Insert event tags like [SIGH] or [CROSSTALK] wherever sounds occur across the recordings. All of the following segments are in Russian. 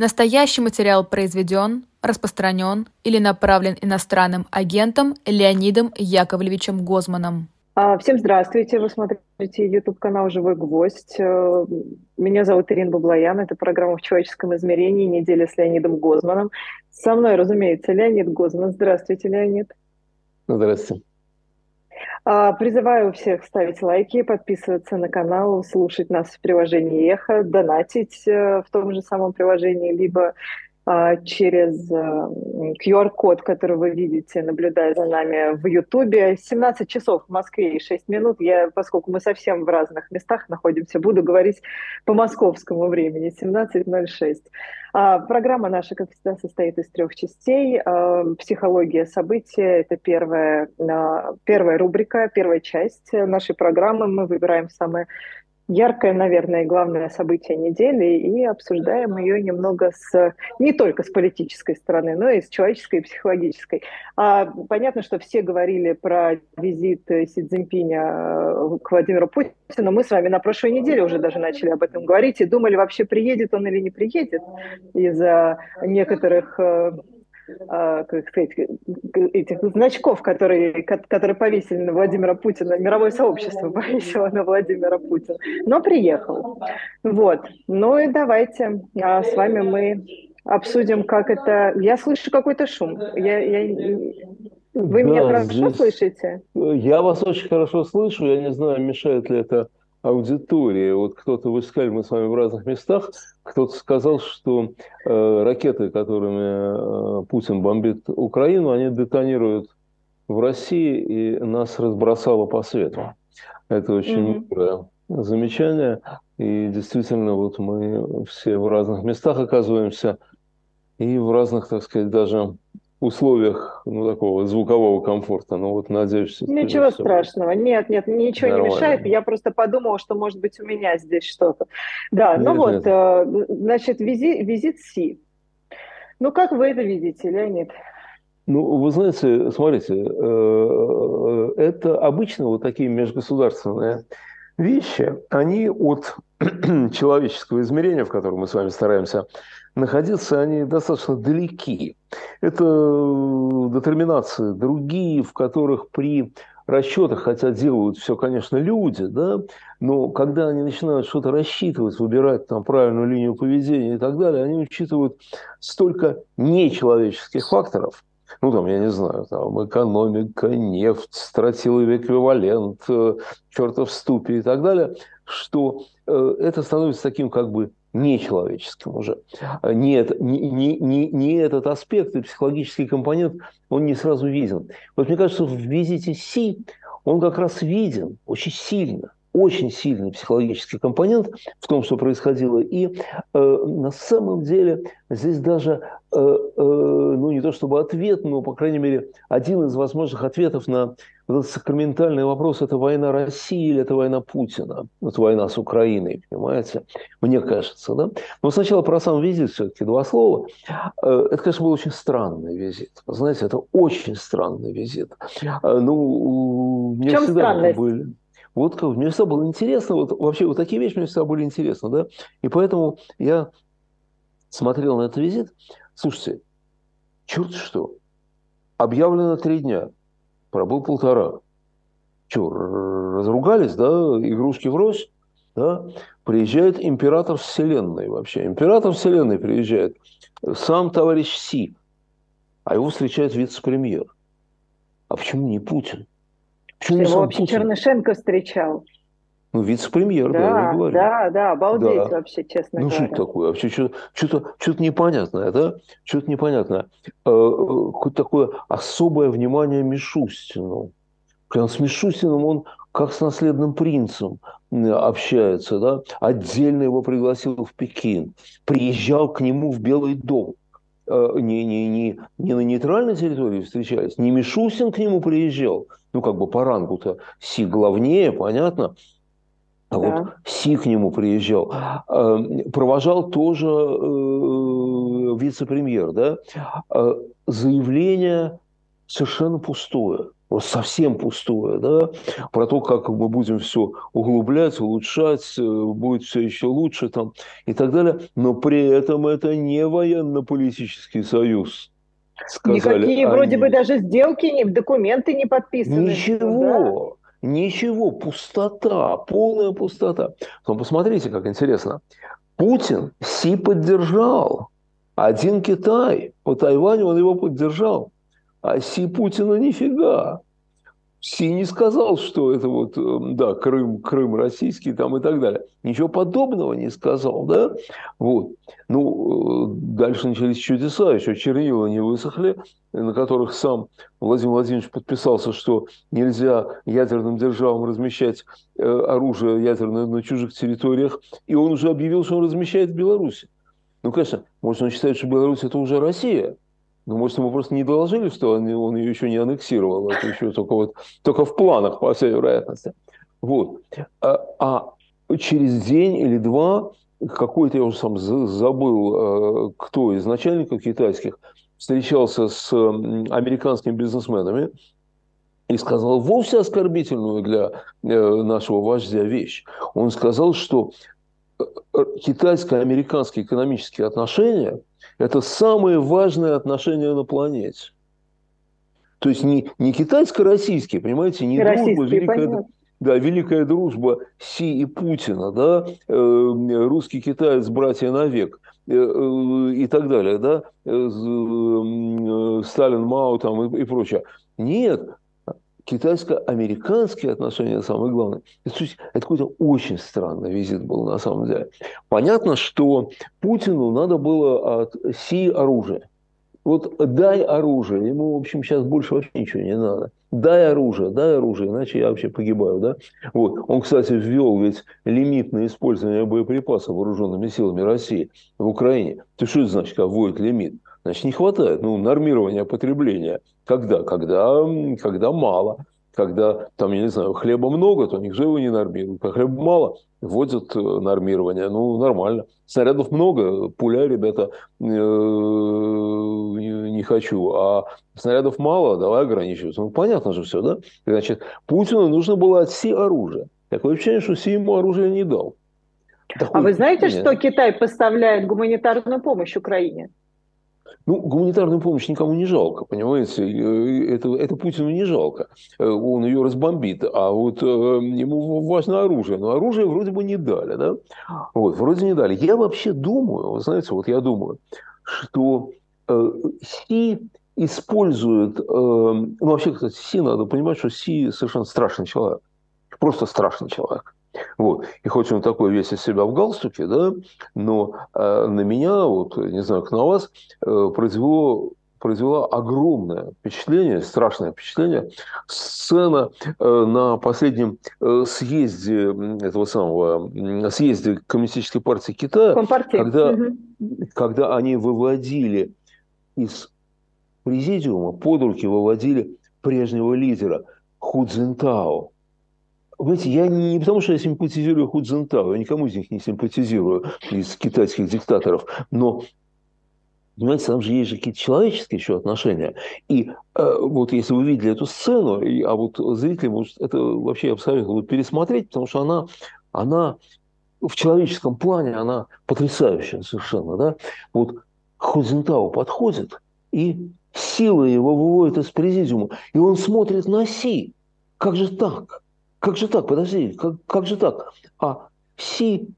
Настоящий материал произведен, распространен или направлен иностранным агентом Леонидом Яковлевичем Гозманом. А, всем здравствуйте, вы смотрите YouTube-канал «Живой гвоздь». Э, меня зовут Ирина Баблоян, это программа «В человеческом измерении. Неделя с Леонидом Гозманом». Со мной, разумеется, Леонид Гозман. Здравствуйте, Леонид. Здравствуйте. А, призываю всех ставить лайки, подписываться на канал, слушать нас в приложении «Эхо», донатить э, в том же самом приложении, либо через QR-код, э, который вы видите, наблюдая за нами в Ютубе. 17 часов в Москве и 6 минут. Я, поскольку мы совсем в разных местах находимся, буду говорить по московскому времени. 17.06. А, программа наша, как всегда, состоит из трех частей. А, психология события – это первая, первая рубрика, первая часть нашей программы. Мы выбираем самые яркое, наверное, главное событие недели и обсуждаем ее немного с не только с политической стороны, но и с человеческой и психологической. А, понятно, что все говорили про визит Си Цзиньпиня э, к Владимиру Путину. Мы с вами на прошлой неделе уже даже начали об этом говорить и думали, вообще приедет он или не приедет из-за некоторых э, как сказать, этих значков, которые, которые повесили на Владимира Путина, мировое сообщество повесило на Владимира Путина, но приехал. Вот. Ну и давайте а с вами мы обсудим, как это... Я слышу какой-то шум. Я, я... Вы да, меня хорошо здесь... слышите? Я вас очень хорошо слышу. Я не знаю, мешает ли это аудитории. Вот кто-то, вы сказали, мы с вами в разных местах, кто-то сказал, что э, ракеты, которыми э, Путин бомбит Украину, они детонируют в России и нас разбросало по свету. Это очень mm-hmm. замечание. И действительно, вот мы все в разных местах оказываемся и в разных, так сказать, даже условиях ну, такого звукового комфорта. Ну вот надеюсь, Ничего страшного. Нет, нет, ничего Нормально. не мешает. Я просто подумала, что может быть у меня здесь что-то. Да, ну нет, ну вот, нет. Э, значит, визит, визит Си. Ну как вы это видите, Леонид? Ну, вы знаете, смотрите, э, э, это обычно вот такие межгосударственные вещи, они от [CLEARS THROAT] человеческого измерения, в котором мы с вами стараемся находиться, они достаточно далеки. Это детерминации другие, в которых при расчетах, хотя делают все, конечно, люди, да, но когда они начинают что-то рассчитывать, выбирать там правильную линию поведения и так далее, они учитывают столько нечеловеческих факторов, ну, там, я не знаю, там, экономика, нефть, стратиловый эквивалент, э, чертов ступи и так далее, что э, это становится таким как бы нечеловеческим уже. Нет, не, не, не, не этот аспект и психологический компонент, он не сразу виден. Вот мне кажется, в визите Си он как раз виден очень сильно очень сильный психологический компонент в том, что происходило. И э, на самом деле здесь даже, э, э, ну не то чтобы ответ, но, по крайней мере, один из возможных ответов на вот этот сакраментальный вопрос, это война России или это война Путина? Вот война с Украиной, понимаете? Мне кажется, да? Но сначала про сам визит все-таки два слова. Э, это, конечно, был очень странный визит. Знаете, это очень странный визит. Э, ну, мне всегда странность? были вот мне всегда было интересно, вот вообще вот такие вещи мне всегда были интересны, да, и поэтому я смотрел на этот визит. Слушайте, черт что, объявлено три дня, пробыл полтора. Че, разругались, да, игрушки в рось, да, приезжает император Вселенной вообще. Император Вселенной приезжает, сам товарищ Си, а его встречает вице-премьер. А почему не Путин? Почему Его вообще Путин? Чернышенко встречал. Ну, вице-премьер, да, да, я говорю. Да, да, обалдеть да. вообще, честно ну, говоря. Ну, что такое? Вообще что-то, что-то, непонятное, да? Что-то непонятное. Э, э, какое-то такое особое внимание Мишустину. Прям с Мишустиным он как с наследным принцем общается, да? Отдельно его пригласил в Пекин. Приезжал к нему в Белый дом э, не, не, не, не на нейтральной территории встречались, не Мишустин к нему приезжал, ну, как бы по рангу-то Си главнее, понятно, а да. вот Си к нему приезжал, эм, провожал тоже э, вице-премьер, да, э, заявление совершенно пустое. совсем пустое, да, про то, как мы будем все углублять, улучшать, э, будет все еще лучше там и так далее, но при этом это не военно-политический союз. Сказали Никакие они. вроде бы даже сделки, не, документы не подписаны. Ничего, да? ничего, пустота, полная пустота. Но посмотрите, как интересно. Путин Си поддержал. Один Китай по Тайваню он его поддержал. А Си Путина нифига. Си не сказал, что это вот, э, да, Крым, Крым российский там и так далее. Ничего подобного не сказал, да? Вот. Ну, э, дальше начались чудеса, еще чернила не высохли, на которых сам Владимир Владимирович подписался, что нельзя ядерным державам размещать э, оружие ядерное на чужих территориях, и он уже объявил, что он размещает в Беларуси. Ну, конечно, может, он считает, что Беларусь – это уже Россия – ну, может, ему просто не доложили, что он, он ее еще не аннексировал. Это еще только, вот, только в планах, по всей вероятности. Вот. А, а через день или два какой-то, я уже сам забыл, э, кто из начальников китайских встречался с американскими бизнесменами и сказал вовсе оскорбительную для э, нашего вождя вещь. Он сказал, что китайско-американские экономические отношения – это самые важные отношения на планете. То есть не, не китайско-российские, понимаете, не дружба, великая, да, великая дружба Си и Путина, да, э, русский китаец, братья навек э, э, и так далее, да, э, э, Сталин, Мао там и, и прочее. Нет, китайско-американские отношения самое главное. Это, это какой-то очень странный визит был на самом деле. Понятно, что Путину надо было от Си оружие. Вот дай оружие, ему, в общем, сейчас больше вообще ничего не надо. Дай оружие, дай оружие, иначе я вообще погибаю, да? Вот. Он, кстати, ввел ведь лимит на использование боеприпасов вооруженными силами России в Украине. Ты что это значит, как вводит лимит? Значит, не хватает. Ну, нормирования потребления. Когда? Когда, когда мало. Когда, там, я не знаю, хлеба много, то никто его не нормирует. Когда хлеба мало, вводят э, нормирование. Ну, нормально. Снарядов много, пуля, ребята, э, не хочу. А снарядов мало, давай ограничиваться. Ну, понятно же все, да? Значит, Путину нужно было от Си оружие. Такое ощущение, что Си ему оружие не дал. Такое а вы знаете, что Китай поставляет гуманитарную помощь Украине? Ну, гуманитарную помощь никому не жалко, понимаете? Э, это, это Путину не жалко. Э, он ее разбомбит. А вот э, ему важно оружие. Но оружие вроде бы не дали, да? Вот, вроде не дали. Я вообще думаю, вы знаете, вот я думаю, что Си использует... Ну, вообще, кстати, Си, надо понимать, что Си совершенно страшный человек. Просто страшный человек. Вот. И хоть он такой весь из себя в галстуке, да, но э, на меня, вот, не знаю, как на вас, э, произвело произвела огромное впечатление, страшное впечатление. Сцена э, на последнем э, съезде этого самого съезде Коммунистической партии Китая, когда, угу. когда они выводили из президиума, под руки выводили прежнего лидера Ху Цзинтао. Понимаете, я не потому, что я симпатизирую Ху я никому из них не симпатизирую, из китайских диктаторов, но Понимаете, там же есть же какие-то человеческие еще отношения. И э, вот если вы видели эту сцену, и, а вот зрители, может, это вообще я бы советовал пересмотреть, потому что она, она в человеческом плане, она потрясающая совершенно. Да? Вот Хузентау подходит, и сила его выводит из президиума, и он смотрит на Си. Как же так? Как же так? Подожди, как, как же так? А Си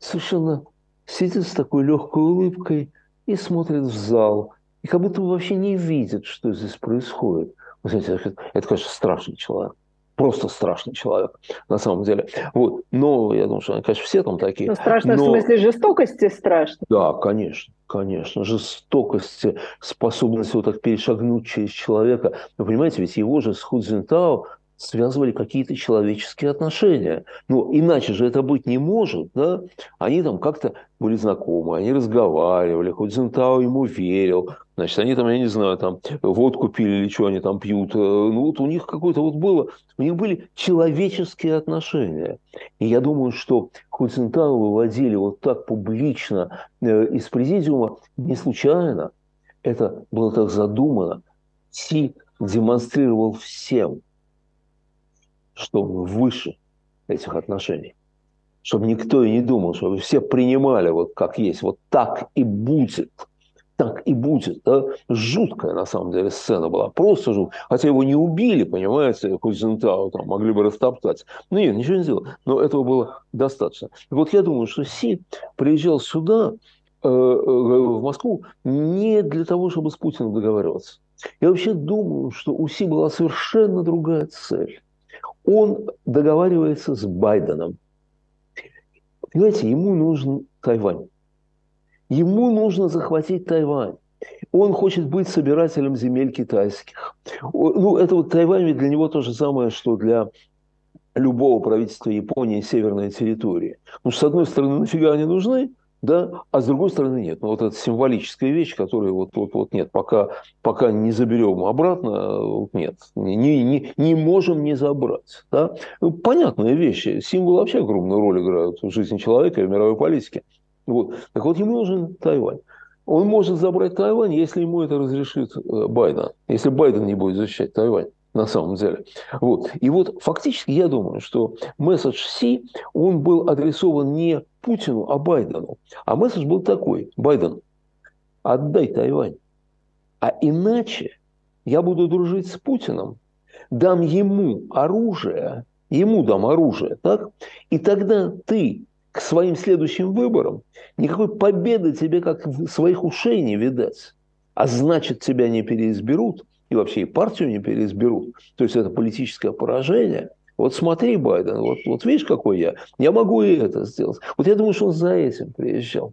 совершенно сидит с такой легкой улыбкой и смотрит в зал, и как будто вообще не видит, что здесь происходит. Вы знаете, это, конечно, страшный человек. Просто страшный человек, на самом деле. Вот. Но я думаю, что, конечно, все там такие. Ну, страшно но... в смысле жестокости страшно. Да, конечно, конечно. Жестокости, способность вот так перешагнуть через человека. Вы понимаете, ведь его же с Худзинтао связывали какие-то человеческие отношения. Ну, иначе же это быть не может, да? Они там как-то были знакомы, они разговаривали, хоть Зентау ему верил, значит, они там, я не знаю, там водку пили или что они там пьют. Э, ну, вот у них какое-то вот было, у них были человеческие отношения. И я думаю, что Хуцентау выводили вот так публично э, из президиума не случайно. Это было так задумано. Си демонстрировал всем, что он выше этих отношений. Чтобы никто и не думал, чтобы все принимали вот как есть, вот так и будет – так и будет. Да? Жуткая, на самом деле, сцена была. Просто жуткая. Хотя его не убили, понимаете, Кузентау там могли бы растоптать. Ну нет, ничего не сделал. Но этого было достаточно. И вот я думаю, что Си приезжал сюда, э, э, в Москву, не для того, чтобы с Путиным договариваться. Я вообще думаю, что у Си была совершенно другая цель. Он договаривается с Байденом. Понимаете, ему нужен Тайвань. Ему нужно захватить Тайвань. Он хочет быть собирателем земель китайских. Ну, это вот Тайвань для него то же самое, что для любого правительства Японии северной территории. Ну, с одной стороны, нафига они нужны, да, а с другой стороны нет. Ну, вот это символическая вещь, которая вот, вот, вот нет, пока, пока не заберем обратно, вот нет, не, не, не можем не забрать. Да? Ну, понятная вещь, символы вообще огромную роль играют в жизни человека и в мировой политике. Вот. Так вот, ему нужен Тайвань. Он может забрать Тайвань, если ему это разрешит э, Байден. Если Байден не будет защищать Тайвань на самом деле. Вот. И вот фактически я думаю, что месседж Си, он был адресован не Путину, а Байдену. А месседж был такой. Байден, отдай Тайвань. А иначе я буду дружить с Путиным, дам ему оружие, ему дам оружие, так? И тогда ты к своим следующим выборам, никакой победы тебе как своих ушей не видать. А значит, тебя не переизберут, и вообще и партию не переизберут. То есть это политическое поражение. Вот смотри, Байден, вот, вот видишь, какой я. Я могу и это сделать. Вот я думаю, что он за этим приезжал.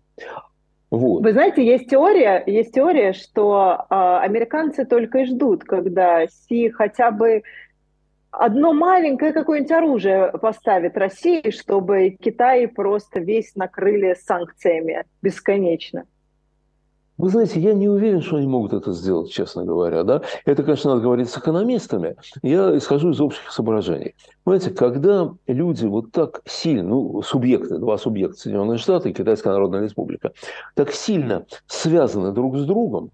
Вот. Вы знаете, есть теория, есть теория, что э, американцы только и ждут, когда Си хотя бы одно маленькое какое-нибудь оружие поставит России, чтобы Китай просто весь накрыли санкциями бесконечно. Вы знаете, я не уверен, что они могут это сделать, честно говоря. Да? Это, конечно, надо говорить с экономистами. Я исхожу из общих соображений. Понимаете, когда люди вот так сильно, ну, субъекты, два субъекта, Соединенные Штаты и Китайская Народная Республика, так сильно связаны друг с другом,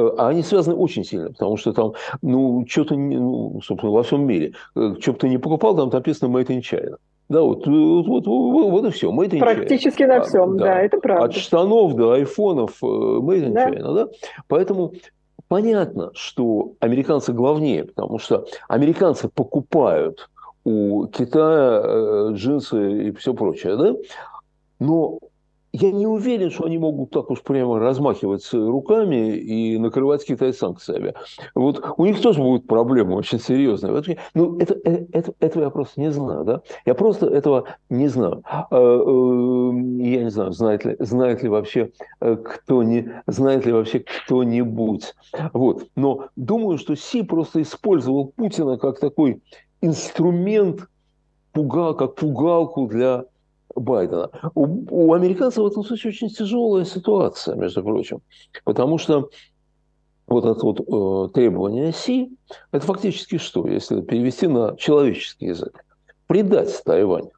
Э, а они связаны очень сильно, потому что там, ну, что-то, ну, собственно, во всем мире, э, что бы ты не покупал, там написано «Made in China». Да, вот, э, вот, вот, вот, вот и все. Made in Практически на всем, да, да, это правда. От штанов до айфонов Made in да. China, да. Поэтому понятно, что американцы главнее, потому что американцы покупают у Китая джинсы и все прочее, да. Но я не уверен, что они могут так уж прямо размахивать руками и накрывать Китай санкциями. Вот у них тоже будут проблемы очень серьезные. Ну, это, э, это, этого я просто не знаю. Да? Я просто этого не знаю. А, э, я не знаю, знает ли, знает ли вообще э, кто не, знает ли вообще кто-нибудь. Вот. Но думаю, что Си просто использовал Путина как такой инструмент, пугал, как пугалку для Байдена. У, у американцев в этом случае очень тяжелая ситуация, между прочим, потому что вот это вот э, требование Си, это фактически что, если перевести на человеческий язык? Предать Тайвань.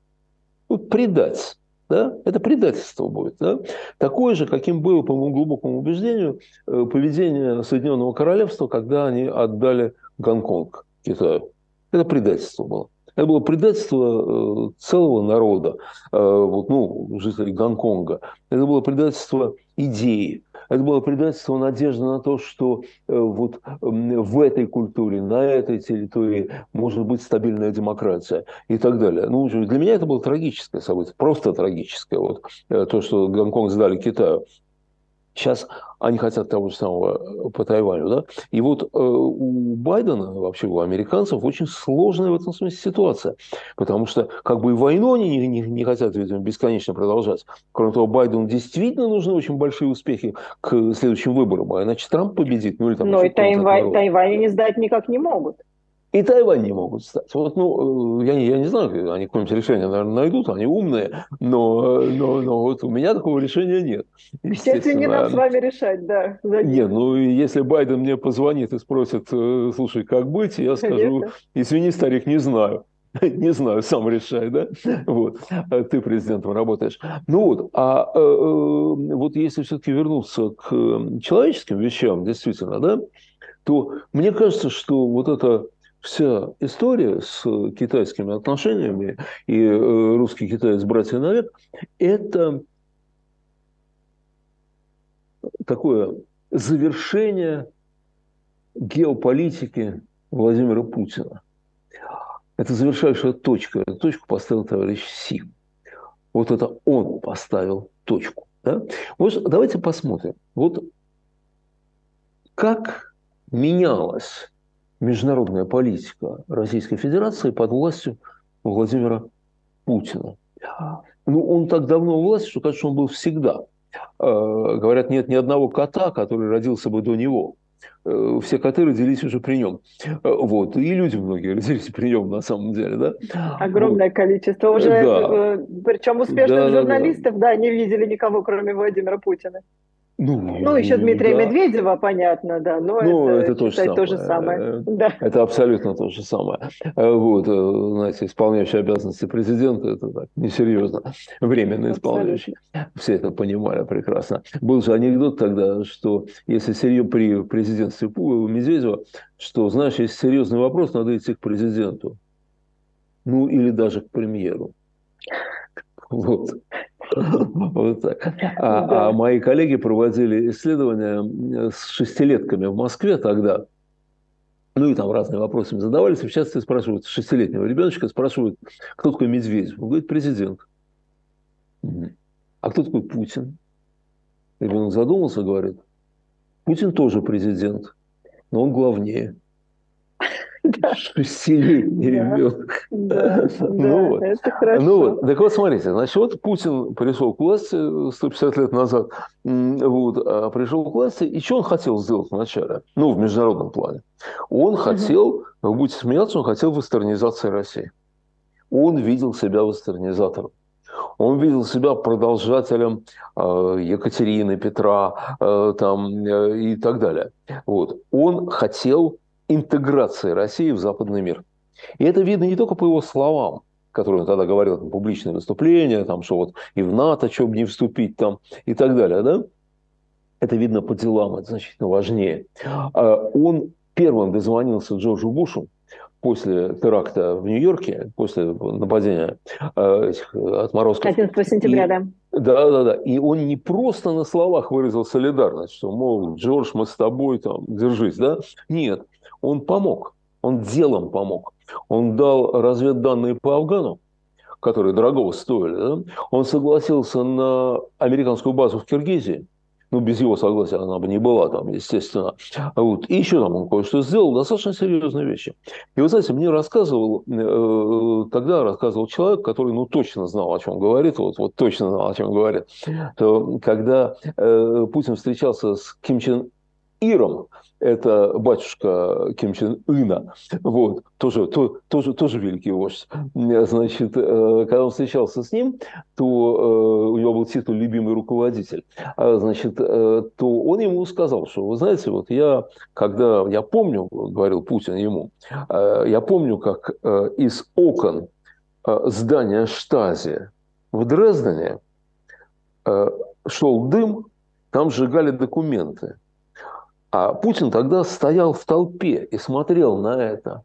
Вот предать. Да? Это предательство будет. Да? Такое же, каким было, по моему глубокому убеждению, э, поведение Соединенного Королевства, когда они отдали Гонконг Китаю. Это предательство было. Это было предательство э, целого народа, э, вот, ну, жителей Гонконга. Это было предательство идеи. Это было предательство надежды на то, что э, вот в этой культуре, на этой территории может быть стабильная демократия и так далее. Ну, для меня это было трагическое событие, просто трагическое. Вот, то, что Гонконг сдали Китаю. Сейчас они хотят того же самого э, по Тайваню. Да? И вот э, у Байдена, вообще у американцев, очень сложная в этом смысле ситуация. Потому что как бы и войну они не, не, не хотят, видимо, бесконечно продолжать. Кроме того, Байдену действительно нужны очень большие успехи к следующим выборам. А иначе Трамп победит. Ну, или там Но и Тайвань, Тайвань они сдать никак не могут и Тайвань не могут стать. Вот, ну, э, я, я не знаю, они какое-нибудь решение, наверное, найдут, они умные, но, но, но вот у меня такого решения нет. Естественно, не надо с вами решать, да. Нет, ну, если Байден мне позвонит и спросит, э, слушай, как быть, я скажу, Конечно. извини, старик, не знаю. [LAUGHS] Не знаю, сам решай, да? Вот. А ты президентом работаешь. Ну вот, а э, вот если все-таки вернуться к человеческим вещам, действительно, да, то мне кажется, что вот эта вся история с китайскими отношениями и э, русский китаец братья навек – это такое завершение геополитики Владимира Путина. Это завершающая точка. Эту точку поставил товарищ Си. Вот это он поставил точку. Да? Вот давайте посмотрим. Вот как менялась международная политика Российской Федерации под властью Владимира Путина. Ну, он так давно у власти, что, конечно, он был всегда. Э, говорят, нет ни одного кота, который родился бы до него. Э, все коты родились уже при нем. Э, вот. И люди многие [LAUGHS] родились при нем, на самом деле. Да? Огромное вот. количество. Уже, да. причем успешных да, журналистов, да, да. да, не видели никого, кроме Владимира Путина. Ну, ну еще Дмитрия да. Медведева, понятно, да, но ну, это, это, тоже, самое. то же самое. Да. Это абсолютно то же самое. Э, вот, э, знаете, исполняющий обязанности президента, это так, несерьезно. Временно исполняющий. Все это понимали прекрасно. Был же анекдот тогда, что если серьезно при президентстве Медведева, что, знаешь, если серьезный вопрос, надо идти к президенту. Ну, или даже к премьеру. [LAUGHS] Вот. Вот так. А, а мои коллеги проводили исследования с шестилетками в Москве тогда. Ну и там разные вопросы им задавались. В частности, спрашивают шестилетнего ребеночка, спрашивают, кто такой Медведев? Он говорит, президент. А кто такой Путин? Ребенок задумался, говорит, Путин тоже президент, но он главнее. Шестилетний ребенок. ну, вот. Ну вот, так вот, смотрите, значит, вот Путин пришел к власти 150 лет назад, вот, а пришел к власти, и что он хотел сделать вначале? Ну, в международном плане. Он хотел, вы будете смеяться, он хотел вестернизации России. Он видел себя вестернизатором. Он видел себя продолжателем э, Екатерины, Петра э, там, э, и так далее. Вот. Он хотел интеграции России в западный мир. И это видно не только по его словам, которые он тогда говорил, там, публичные выступления, там, что вот и в НАТО, что бы не вступить, там, и так далее, да? Это видно по делам, это значительно важнее. А он первым дозвонился Джорджу Бушу после теракта в Нью-Йорке, после нападения э, этих отморозков. 11 сентября, и, да. Да, да, да. И он не просто на словах выразил солидарность, что, мол, Джордж, мы с тобой, там, держись, да? Нет, он помог, он делом помог. Он дал разведданные по Афгану, которые дорого стоили. Да? Он согласился на американскую базу в Киргизии. Ну, без его согласия она бы не была там, естественно. Вот. И еще там он кое-что сделал, достаточно серьезные вещи. И вы знаете, мне рассказывал, э, тогда рассказывал человек, который, ну, точно знал, о чем говорит, вот, вот точно знал, о чем говорит, то когда э, Путин встречался с Ким Чен Иром, это батюшка Ким Чен Ына, вот, тоже, то, тоже, тоже великий вождь. Значит, э, когда он встречался с ним, то э, у него был титул «любимый руководитель», а, значит, э, то он ему сказал, что, вы знаете, вот я, когда, я помню, говорил Путин ему, я помню, как из окон здания Штази в Дрездене шел дым, там сжигали документы. А Путин тогда стоял в толпе и смотрел на это.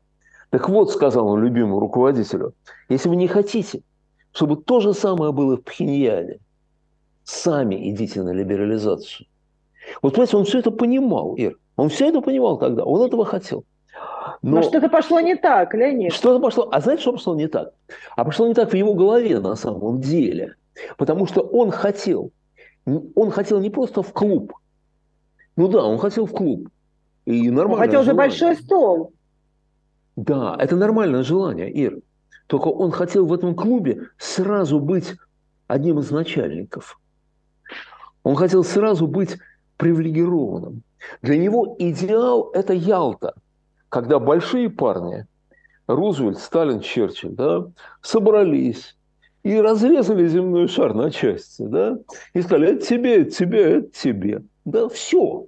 Так вот, сказал он любимому руководителю, если вы не хотите, чтобы то же самое было в Пхеньяне, сами идите на либерализацию. Вот, понимаете, он все это понимал, Ир. Он все это понимал тогда, он этого хотел. Но, Но что-то пошло не так, Леонид. Что-то пошло. А знаете, что пошло не так? А пошло не так в его голове на самом деле. Потому что он хотел, он хотел не просто в клуб, ну да, он хотел в клуб. И нормально. Он хотел же большой стол. Да, это нормальное желание, Ир. Только он хотел в этом клубе сразу быть одним из начальников. Он хотел сразу быть привилегированным. Для него идеал – это Ялта, когда большие парни, Рузвельт, Сталин, Черчилль, да, собрались и разрезали земной шар на части, да, и сказали, это тебе, это тебе, это тебе. Да, все.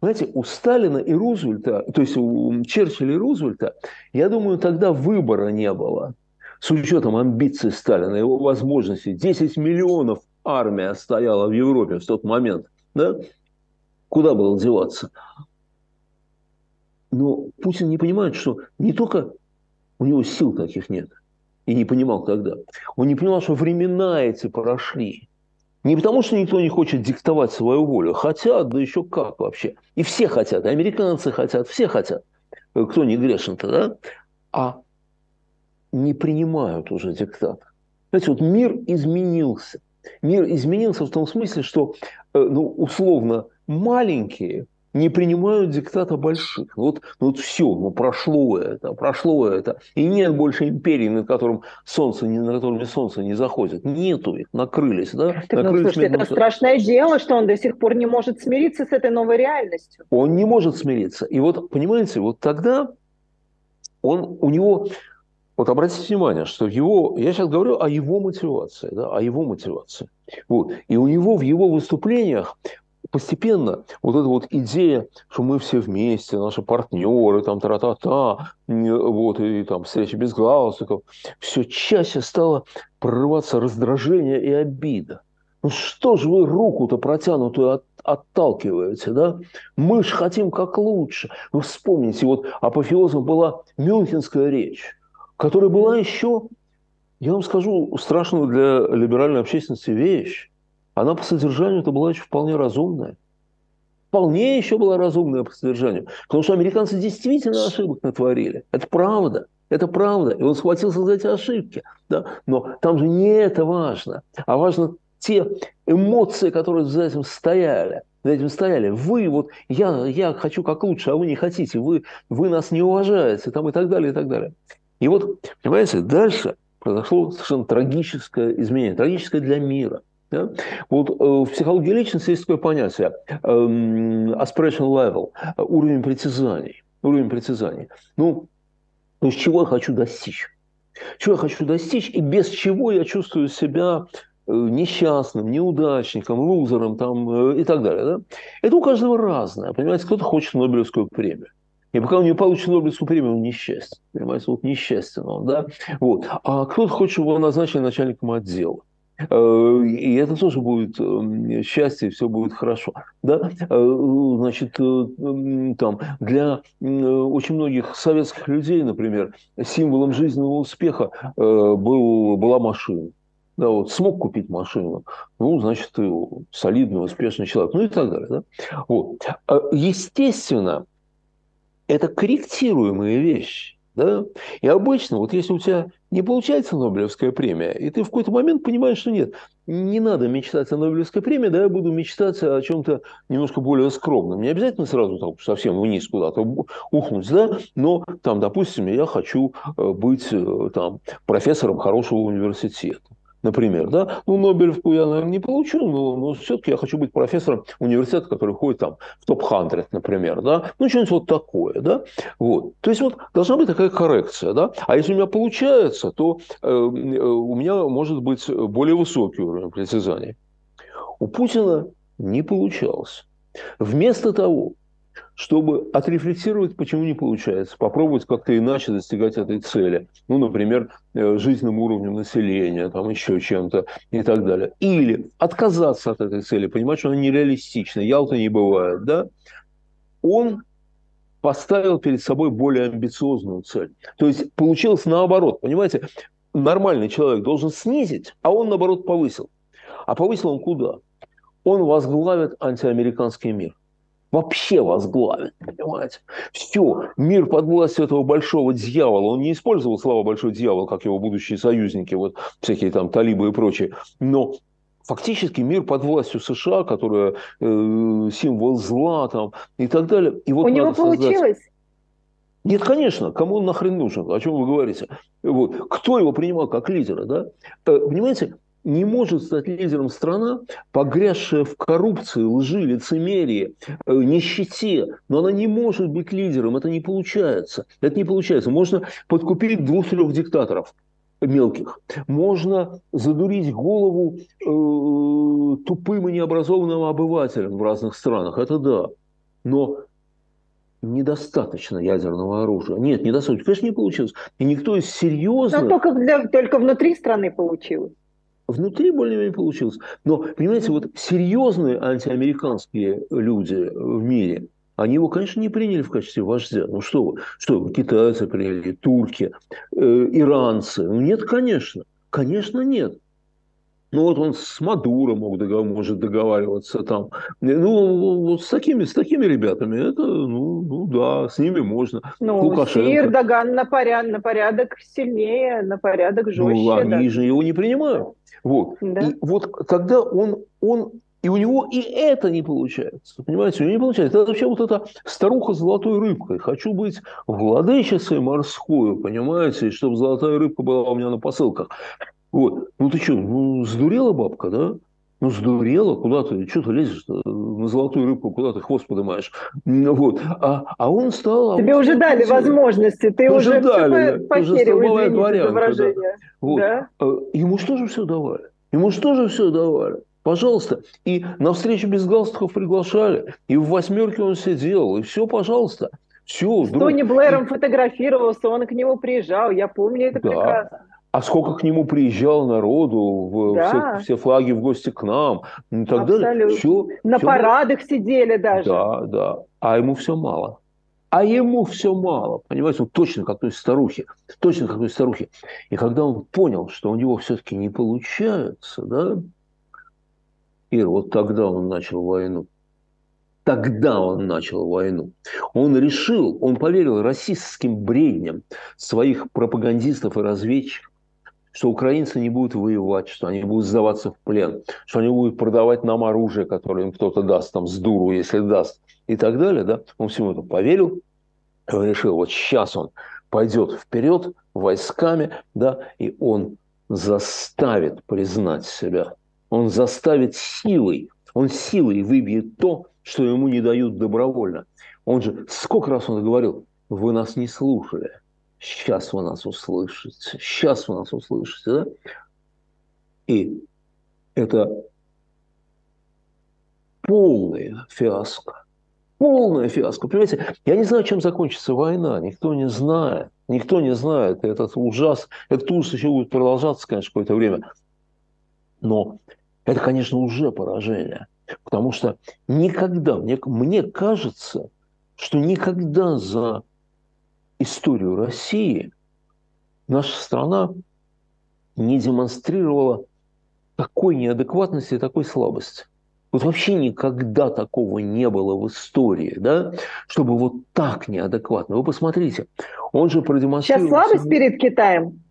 Знаете, у Сталина и Рузвельта, то есть у Черчилля и Рузвельта, я думаю, тогда выбора не было. С учетом амбиций Сталина, его возможностей. 10 миллионов армия стояла в Европе в тот момент. Да? Куда было деваться? Но Путин не понимает, что не только у него сил таких нет, и не понимал тогда. Он не понимал, что времена эти прошли. Не потому, что никто не хочет диктовать свою волю. Хотят, да еще как вообще. И все хотят, и американцы хотят, все хотят. Кто не грешен-то, да? А не принимают уже диктат. Знаете, вот мир изменился. Мир изменился в том смысле, что, э, ну, условно, маленькие не принимают диктата больших. Вот, вот все, ну прошло это, прошло это. И нет больше империи, над, которым солнце, над которыми солнце не заходит. Нету их, накрылись. Да? Так, ну, накрылись ну, слушайте, это страшное дело, что он до сих пор не может смириться с этой новой реальностью. Он не может смириться. И вот, понимаете, вот тогда он, у него вот обратите внимание, что его, я сейчас говорю о его мотивации, да, о его мотивации. Вот. И у него в его выступлениях постепенно вот эта вот идея, что мы все вместе, наши партнеры, там, тра-та-та, вот, и там встречи без галстуков, все чаще стало прорываться раздражение и обида. Ну что же вы руку-то протянутую от, отталкиваете, да? Мы же хотим как лучше. Вы вспомните, вот апофеозом была Мюнхенская речь, которая была еще, я вам скажу, страшную для либеральной общественности вещь она по содержанию это была еще вполне разумная. Вполне еще была разумная по содержанию. Потому что американцы действительно ошибок натворили. Это правда. Это правда. И он схватился за эти ошибки. Да? Но там же не это важно. А важно те эмоции, которые за этим стояли. За этим стояли. Вы вот, я, я хочу как лучше, а вы не хотите. Вы, вы нас не уважаете. Там и так далее, и так далее. И вот, понимаете, дальше произошло совершенно трагическое изменение. Трагическое для мира. Да? Вот э, в психологии личности есть такое понятие э, aspiration level, уровень притязаний. Уровень притязаний. Ну, то есть чего я хочу достичь? Чего я хочу достичь и без чего я чувствую себя э, несчастным, неудачником, лузером там, э, и так далее. Да? Это у каждого разное. Понимаете, кто-то хочет Нобелевскую премию. И пока он не получит Нобелевскую премию, он несчастен. Понимаете, вот несчастен он, да? Вот. А кто-то хочет, чтобы его назначили начальником отдела. Э, и это тоже будет эм, счастье, все будет хорошо. Да? Э, значит, э, там, для очень многих советских людей, например, символом жизненного успеха был, была машина. Да, вот смог купить машину, ну, значит, ты солидный, успешный человек, ну и так далее. Да? Вот. Естественно, это корректируемые вещи. Да? И обычно, вот если у тебя не получается Нобелевская премия, и ты в какой-то момент понимаешь, что нет, не надо мечтать о Нобелевской премии, да, я буду мечтать о чем-то немножко более скромном. Не обязательно сразу так, совсем вниз куда-то ухнуть, да, но там, допустим, я хочу э, быть э, там, профессором хорошего университета например, да, ну, Нобелевку я, наверное, не получу, но, но все-таки я хочу быть профессором университета, который входит там в топ-100, например, да, ну, что-нибудь вот такое, да, вот. То есть вот должна быть такая коррекция, да, а если у меня получается, то э, э у меня может быть более высокий уровень притязаний. У Путина не получалось. Вместо того, чтобы отрефлексировать, почему не получается, попробовать как-то иначе достигать этой цели. Ну, например, э, жизненным уровнем населения, там еще чем-то и так далее. Или отказаться от этой цели, понимать, что она нереалистична, Ялта не бывает, да? Он поставил перед собой более амбициозную цель. То есть получилось наоборот, понимаете? Нормальный человек должен снизить, а он, наоборот, повысил. А повысил он куда? Он возглавит антиамериканский мир – вообще возглавит, понимаете? Все, мир под властью этого большого дьявола. Он не использовал слова большой дьявол, как его будущие союзники, вот всякие там талибы и прочие. Но фактически мир под властью США, которая э, символ зла там и так далее. И вот У него создать... получилось. Нет, конечно, кому он нахрен нужен, о чем вы говорите? Вот. Кто его принимал как лидера, да? Э, понимаете, не может стать лидером страна, погрязшая в коррупции, лжи, лицемерии, э, нищете. Но она не может быть лидером, это не получается. Это не получается. Можно подкупить двух-трех диктаторов мелких. Можно задурить голову э, тупым и необразованным обывателям в разных странах. Это да. Но недостаточно ядерного оружия. Нет, недостаточно. Конечно, не получилось. И никто из серьезных... Но только, для, только внутри страны получилось. Внутри более-менее получилось. Но, понимаете, вот серьезные антиамериканские люди в мире, они его, конечно, не приняли в качестве вождя. Ну что вы, что вы, китайцы приняли, турки, э, иранцы. Ну нет, конечно. Конечно, нет. Ну вот он с Мадуро мог договор, может договариваться там. Ну, вот с такими, с такими ребятами, это, ну, ну да, с ними можно. Ну, Лукашенко. Эрдоган на порядок, на порядок сильнее, на порядок жестче. Ну, они да. же его не принимают. Вот. Да. И вот тогда он, он и у него и это не получается. Понимаете, у него не получается. Это вообще вот эта старуха с золотой рыбкой. Хочу быть владычицей морской, понимаете, чтобы золотая рыбка была у меня на посылках. Вот. Ну ты что, ну сдурела бабка, да? Ну, сдурела, куда ты, что ты лезешь на золотую рыбку, куда ты хвост поднимаешь? Вот. А, а он стал... А Тебе он уже дали возможности, ты уже, уже дали, все похерил, извините вариант, выражение. Да. Вот. Да? А, ему что же все давали? Ему что же все давали? Пожалуйста. И на встречу без галстуков приглашали. И в восьмерке он сидел. И все, пожалуйста. Все, с Тони Блэром фотографировался, он к нему приезжал. Я помню это да. прекрасно. А сколько к нему приезжал народу, в, да. все, все флаги в гости к нам и так Абсолютно. далее. Все, На все парадах мало. сидели даже. Да, да. А ему все мало. А ему все мало. Понимаете, он точно как той старухи. Точно как той старухи. И когда он понял, что у него все-таки не получается, да, Ир, вот тогда он начал войну. Тогда он начал войну. Он решил, он поверил расистским бредням своих пропагандистов и разведчиков, что украинцы не будут воевать, что они будут сдаваться в плен, что они будут продавать нам оружие, которое им кто-то даст, там, с дуру, если даст, и так далее, да, он всему этому поверил, решил, вот сейчас он пойдет вперед войсками, да, и он заставит признать себя, он заставит силой, он силой выбьет то, что ему не дают добровольно. Он же, сколько раз он говорил, вы нас не слушали – Сейчас вы нас услышите. Сейчас вы нас услышите. Да? И это полная фиаско. Полная фиаско. Понимаете, я не знаю, чем закончится война. Никто не знает. Никто не знает. Этот ужас, этот ужас еще будет продолжаться, конечно, какое-то время. Но это, конечно, уже поражение. Потому что никогда, мне, мне кажется, что никогда за историю России наша страна не демонстрировала такой неадекватности, такой слабости. Вот вообще никогда такого не было в истории, да, чтобы вот так неадекватно. Вы посмотрите, он же продемонстрировал... Сейчас слабость перед Китаем?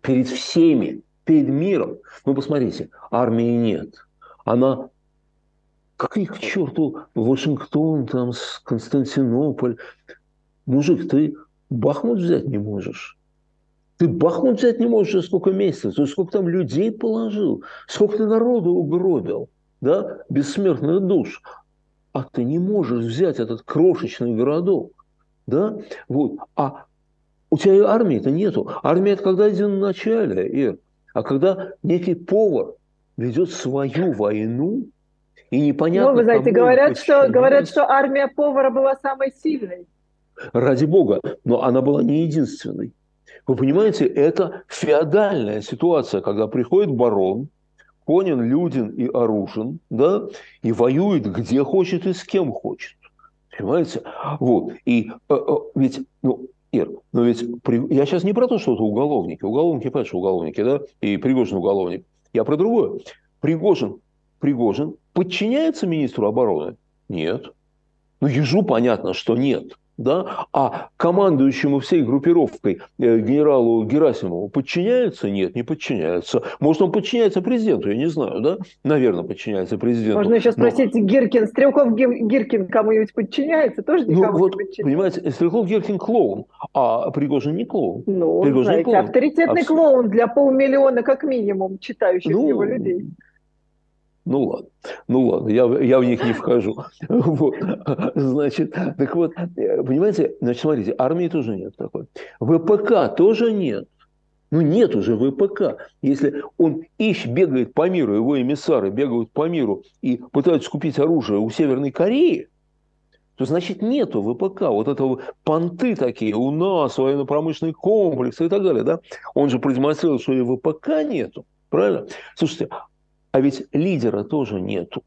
Перед всеми, перед миром. Ну, посмотрите, армии нет. Она какие к черту Вашингтон, там, Константинополь, мужик, ты Бахмут взять не можешь. Ты Бахмут взять не можешь уже сколько месяцев, то сколько там людей положил, сколько ты народу угробил, да, бессмертных душ. А ты не можешь взять этот крошечный городок, да, вот. А у тебя армии-то нету. Армия – это когда один в начале, Ир. А когда некий повар ведет свою войну, и непонятно, Ну, вы знаете, говорят что, говорят, что армия повара была самой сильной ради бога, но она была не единственной. Вы понимаете, это феодальная ситуация, когда приходит барон, Конин, Людин и оружен, да, и воюет где хочет и с кем хочет. Понимаете? Вот. И э, э, ведь, ну, Ир, но ведь при... я сейчас не про то, что это уголовники. Уголовники, понимаешь, уголовники, да, и Пригожин уголовник. Я про другое. Пригожин, Пригожин подчиняется министру обороны? Нет. Ну, ежу понятно, что нет да, а командующему всей группировкой э, генералу Герасимову подчиняется? Нет, не подчиняется. Может, он подчиняется президенту, я не знаю, да? Наверное, подчиняется президенту. Можно еще спросить, Но... Гиркин, Стрелков Гиркин кому-нибудь подчиняется? Тоже никому ну, вот, не подчиняется? Понимаете, Стрелков Гиркин клоун, а Пригожин не клоун. Ну, Пригожин знаете, клоун. авторитетный а... клоун для полмиллиона как минимум читающих ну, его людей. Ну ладно, ну ладно, я, я в них не вхожу. [LAUGHS] Вот. Значит, так вот, понимаете, значит, смотрите, армии тоже нет такой. ВПК тоже нет. Ну нет уже ВПК. Если он ищ бегает по миру, его эмиссары бегают по миру и пытаются купить оружие у Северной Кореи, то значит нету ВПК. Вот этого понты такие, у нас военно-промышленный комплекс и так далее. Да? Он же продемонстрировал, что и ВПК нету. Правильно? Слушайте, а ведь лидера тоже нету.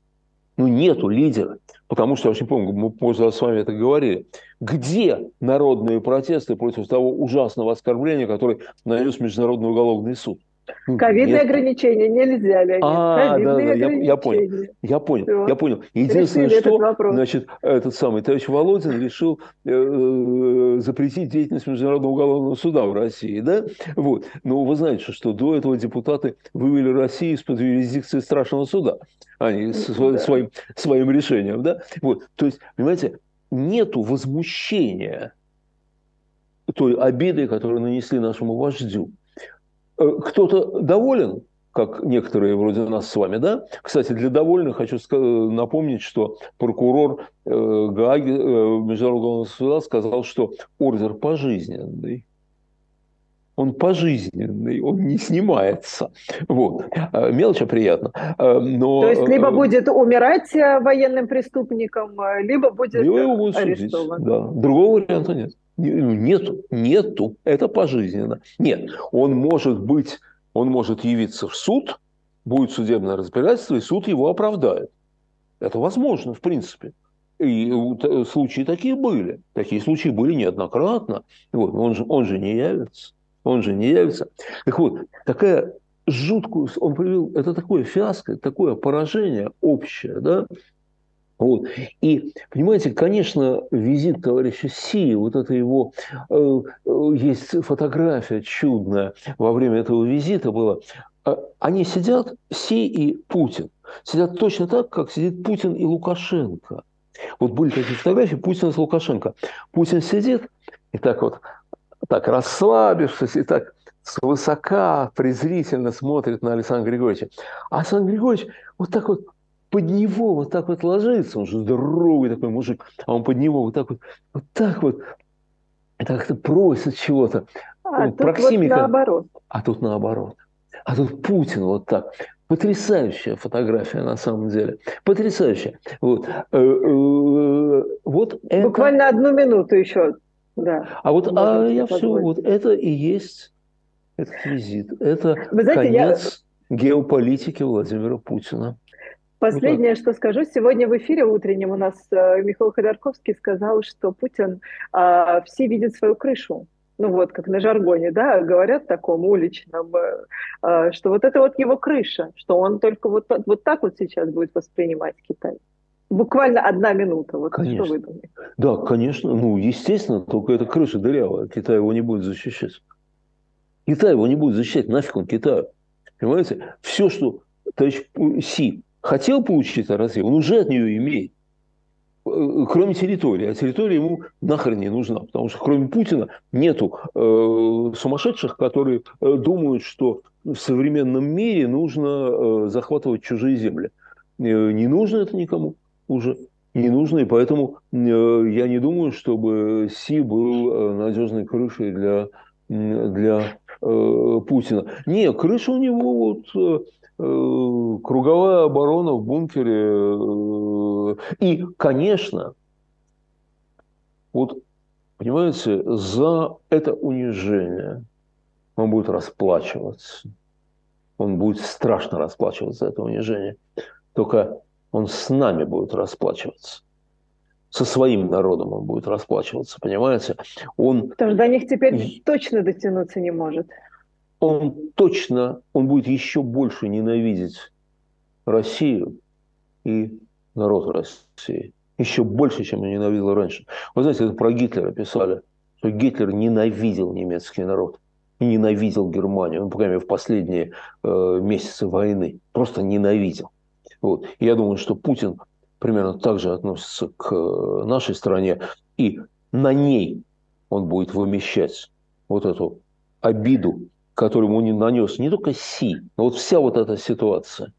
Ну, нету лидера. Потому что, я очень помню, мы позже с вами это говорили. Где народные протесты против того ужасного оскорбления, которое нанес Международный уголовный суд? Ковидные ограничения нельзя, Леонид. А, да, да, я, я понял. Я понял, Все. я понял. Единственное, Решили что, значит, этот самый товарищ Володин решил э, э, запретить деятельность Международного уголовного суда в России, да? Вот. Но вы знаете, что до этого депутаты вывели Россию из-под юрисдикции страшного суда. Они да. своим, своим решением, да? Вот. То есть, понимаете, нету возмущения той обиды, которую нанесли нашему вождю. Э, кто-то доволен, как некоторые вроде нас с вами, да? Кстати, для довольных хочу напомнить, что прокурор э, Гааги, э, Международного суда сказал, что ордер пожизненный. Он пожизненный, он не снимается. Вот. Мелочь, а приятно. Но... То есть, либо будет умирать военным преступником, либо будет либо его будут арестован. Судить. Да. Другого варианта нет. Ну, нету, нету, это пожизненно. Нет, он может быть, он может явиться в суд, будет судебное разбирательство, и суд его оправдает. Это возможно, в принципе. И случаи такие были. Такие случаи были неоднократно. Вот, он, же, он же не явится. Он же не явится. Так вот, такая жуткую, он привел, это такое фиаско, такое поражение общее, да, вот. И, понимаете, конечно, визит товарища Си, вот это его, э, э, есть фотография чудная во время этого визита была. Э, они сидят, Си и Путин, сидят точно так, как сидит Путин и Лукашенко. Вот были такие фотографии Путина с Лукашенко. Путин сидит и так вот, так расслабившись, и так свысока, презрительно смотрит на Александра Григорьевича. А Александр Григорьевич вот так вот под него вот так вот ложится, он же здоровый такой мужик, а он под него вот так вот, вот так вот, это как-то просит чего-то. А тут Проксимика. вот наоборот. А тут наоборот. А тут Путин вот так. Потрясающая фотография на самом деле. Потрясающая. Вот, э, э, вот это... Буквально одну минуту еще. Да. А вот а я все, вот это и есть этот визит. Это Вы знаете, конец я... геополитики Владимира Путина. Последнее, что скажу, сегодня в эфире утреннем у нас э, Михаил Ходорковский сказал, что Путин, а, все видят свою крышу. Ну вот, как на жаргоне, да, говорят таком уличном, а, что вот это вот его крыша, что он только вот, вот так вот сейчас будет воспринимать Китай. Буквально одна минута. Вот конечно. что вы думаете? Да, конечно. Ну, естественно, только эта крыша дырявая. Китай его не будет защищать. Китай его не будет защищать. Нафиг он Китаю. Понимаете? Все, что товарищ Си хотел получить от России, он уже от нее имеет. Э, кроме территории. А территория ему нахрен не нужна. Потому что кроме Путина нету э, сумасшедших, которые э, думают, что в современном мире нужно э, захватывать чужие земли. Э, не нужно это никому уже. Не нужно, и поэтому э, я не думаю, чтобы Си был э, надежной крышей для, для э, Путина. Не, крыша у него вот круговая оборона в бункере. Э, и, конечно, вот, понимаете, за это унижение он будет расплачиваться. Он будет страшно расплачиваться за это унижение. Только он с нами будет расплачиваться. Со своим народом он будет расплачиваться, понимаете? Он... Потому что до них теперь точно дотянуться не может он точно, он будет еще больше ненавидеть Россию и народ России. Еще больше, чем он ненавидел раньше. Вы знаете, это про Гитлера писали, что Гитлер ненавидел немецкий народ и ненавидел Германию, ну, по крайней мере, в последние э, месяцы войны. Просто ненавидел. Вот. Я думаю, что Путин примерно так же относится к э, нашей стране, и на ней он будет вымещать вот эту обиду которую ему не нанес не только Си, но вот вся вот эта ситуация.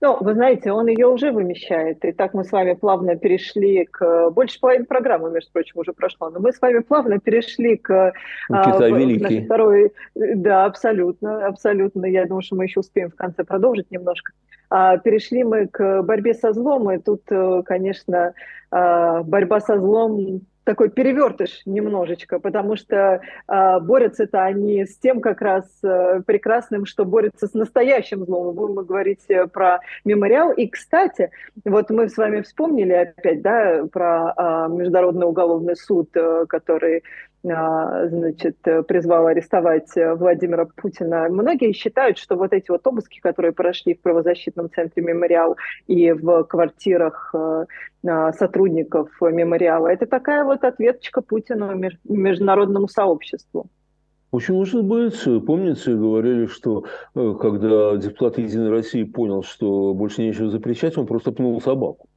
Ну, вы знаете, он ее уже вымещает. И так мы с вами плавно перешли к... Больше половины программы, между прочим, уже прошло. Но мы с вами плавно перешли к... Ну, Китай а, великий. Второй... Да, абсолютно, абсолютно. Я думаю, что мы еще успеем в конце продолжить немножко. А, перешли мы к борьбе со злом. И тут, э, конечно, а, борьба со злом такой перевертыш немножечко, потому что э, борются-то они с тем как раз э, прекрасным, что борются с настоящим злом. Будем мы говорить э, про мемориал. И, кстати, вот мы с вами вспомнили опять, да, про э, Международный уголовный суд, э, который значит, призвал арестовать Владимира Путина. Многие считают, что вот эти вот обыски, которые прошли в правозащитном центре «Мемориал» и в квартирах э, а, сотрудников «Мемориала», это такая вот ответочка Путину международному сообществу. Очень может быть. Помните, говорили, что э, когда депутат Единой России понял, что больше нечего запрещать, он просто пнул собаку.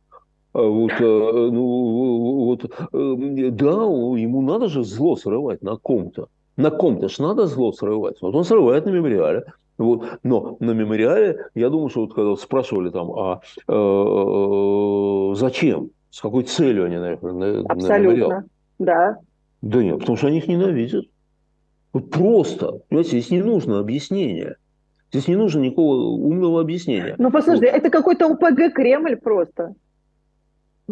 А вот, э, ну, вот, э, да, ему надо же зло срывать на ком-то. На ком-то ж надо зло срывать. Вот он срывает на мемориале. Вот. Но на мемориале, я думаю, что вот когда спрашивали там, а э, зачем, с какой целью они, наверное, на, Абсолютно, на мемориал? да. Да нет, потому что они их ненавидят. Вот просто, понимаете, здесь не нужно объяснения. Здесь не нужно никакого умного объяснения. Ну, послушайте, вот. это какой-то УПГ Кремль просто.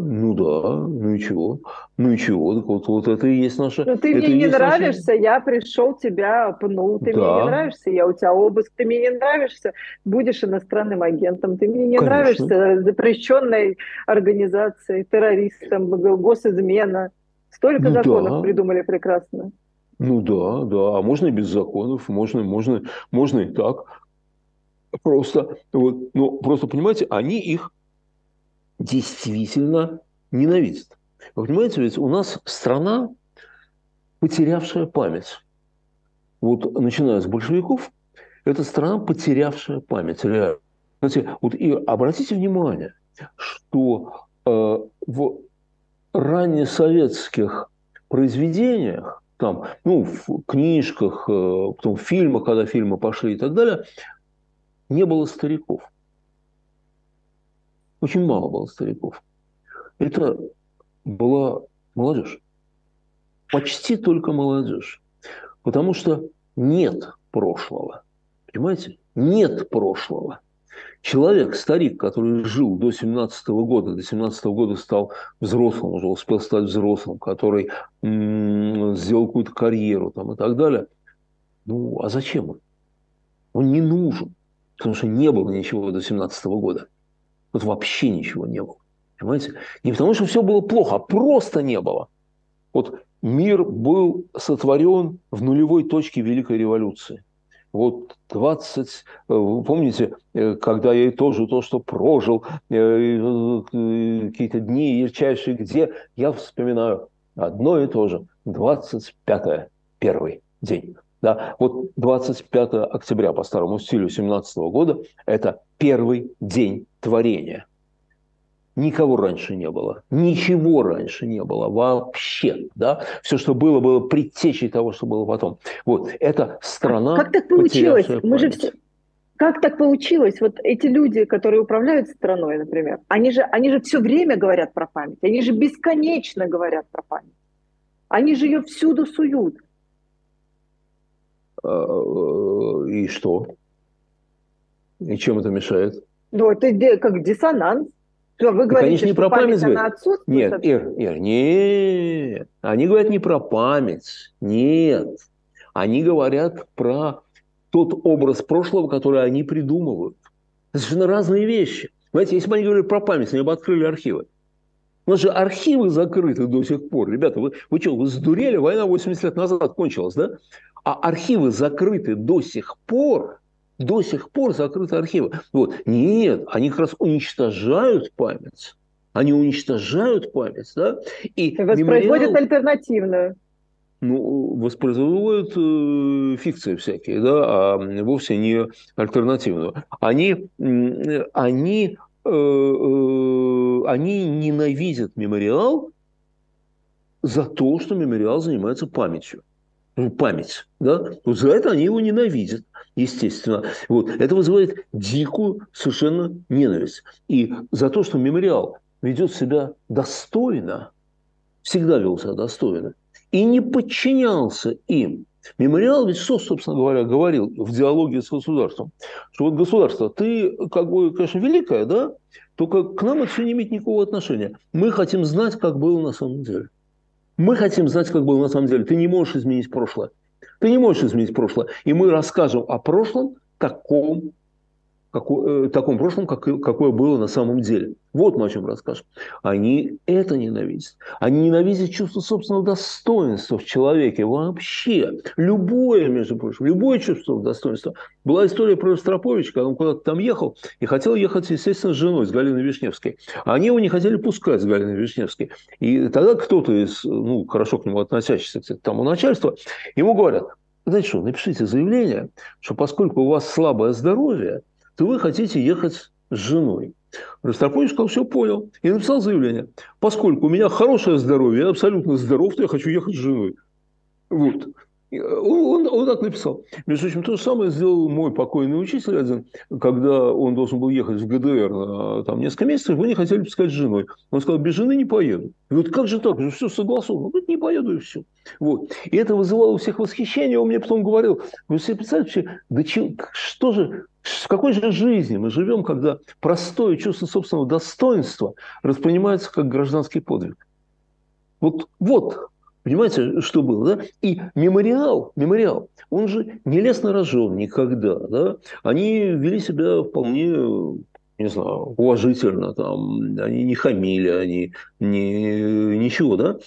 Ну да, ну и чего? Ну и чего? Так вот, вот это и есть наша... Ну ты мне не нравишься, наша... я пришел, тебя пнул, ты да. мне не нравишься, я у тебя обыск, ты мне не нравишься, будешь иностранным агентом, ты мне не Конечно. нравишься, запрещенной организацией, террористом, госизмена. Столько ну, законов да. придумали прекрасно. Ну да, да, а можно и без законов, можно, можно, можно и так. Просто, вот, ну, просто понимаете, они их действительно ненавидят. Вы понимаете, ведь у нас страна, потерявшая память. Вот начиная с большевиков, это страна, потерявшая память, реально. Знаете, вот и обратите внимание, что э, в раннесоветских произведениях, там, ну, в книжках, э, потом в фильмах, когда фильмы пошли и так далее, не было стариков. Очень мало было стариков. Это была молодежь. Почти только молодежь. Потому что нет прошлого. Понимаете? Нет прошлого. Человек, старик, который жил до 17 -го года, до 17 -го года стал взрослым, уже успел стать взрослым, который м- сделал какую-то карьеру там, и так далее. Ну, а зачем он? Он не нужен, потому что не было ничего до 17 -го года. Вот вообще ничего не было. Понимаете? Не потому, что все было плохо, а просто не было. Вот мир был сотворен в нулевой точке Великой революции. Вот 20, э, помните, э, когда я тоже то, что прожил, э, какие-то дни ярчайшие, где я вспоминаю одно и то же. 25 первый день. Да, вот 25 октября по старому стилю 17 года – это первый день творения. Никого раньше не было, ничего раньше не было вообще, да. Все, что было, было предтечей того, что было потом. Вот это страна. Как так получилось? Мы же все, как так получилось? Вот эти люди, которые управляют страной, например, они же, они же все время говорят про память, они же бесконечно говорят про память. Они же ее всюду суют. А, э, и что? И чем это мешает? Ну, это как диссонанс. Что, вы говорите, Конечно, не про память, память она отсутствует? Нет, Ир, Ир, нет. Они говорят не про память. Нет. Они говорят про тот образ прошлого, который они придумывают. Это совершенно разные вещи. Знаете, если бы они говорили про память, они бы открыли архивы. У нас же архивы закрыты до сих пор. Ребята, вы, вы что, вы сдурели? Война 80 лет назад кончилась, да? А архивы закрыты до сих пор, до сих пор закрыты архивы. Вот. Нет, они как раз уничтожают память. Они уничтожают память, да? И воспроизводят мемориал... альтернативную. Ну, воспроизводят э, фикции всякие, да, а вовсе не альтернативную. Они, они, э, э, они ненавидят мемориал за то, что мемориал занимается памятью ну, память, да, за это они его ненавидят, естественно. Вот. Это вызывает дикую совершенно ненависть. И за то, что мемориал ведет себя достойно, всегда вел себя достойно, и не подчинялся им. Мемориал ведь что, собственно говоря, говорил в диалоге с государством? Что вот государство, ты как бы, конечно, великое, да, только к нам это все не имеет никакого отношения. Мы хотим знать, как было на самом деле. Мы хотим знать, как было на самом деле. Ты не можешь изменить прошлое. Ты не можешь изменить прошлое. И мы расскажем о прошлом таком, какой, э, таком прошлом, как, какое было на самом деле. Вот мы о чем расскажем. Они это ненавидят. Они ненавидят чувство собственного достоинства в человеке вообще. Любое, между прочим, любое чувство достоинства. Была история про Ростроповича, когда он куда-то там ехал и хотел ехать, естественно, с женой, с Галиной Вишневской. А они его не хотели пускать с Галиной Вишневской. И тогда кто-то из, ну, хорошо к нему относящихся, кстати, тому начальства, ему говорят, знаете что, напишите заявление, что поскольку у вас слабое здоровье, то вы хотите ехать с женой. Ростропович сказал, все понял. И написал заявление. Поскольку у меня хорошее здоровье, я абсолютно здоров, то я хочу ехать с женой. Вот. Он, он, он так написал. Между прочим, то же самое сделал мой покойный учитель один, когда он должен был ехать в ГДР на там, несколько месяцев, его не хотели пускать с женой. Он сказал, без жены не поеду. И вот как же так? Же все согласовано. Говорит, не поеду и все. Вот. И это вызывало у всех восхищение. Он мне потом говорил, вы себе представляете, да че, что же, в какой же жизни мы живем, когда простое чувство собственного достоинства воспринимается как гражданский подвиг? Вот, вот Понимаете, что было, да? И мемориал, мемориал, он же не лез на рожон никогда, да? Они вели себя вполне не знаю, уважительно, там, они не хамили, они не, ничего, да?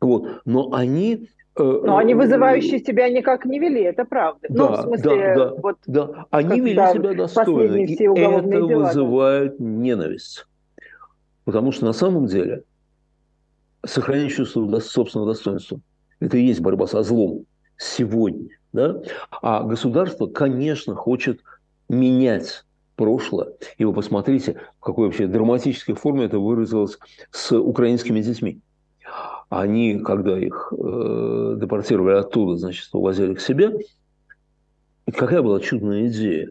Вот. Но они но они э, вызывающие себя никак не вели, это правда. Да, ну, в смысле, да, да, вот, да. Они вели себя достойно, и это дела, вызывает да. ненависть. Потому что на самом деле сохранение чувства собственного достоинства. Это и есть борьба со злом сегодня. Да? А государство, конечно, хочет менять прошлое. И вы посмотрите, в какой вообще драматической форме это выразилось с украинскими детьми. Они, когда их э, депортировали оттуда, значит, увозили к себе, какая была чудная идея.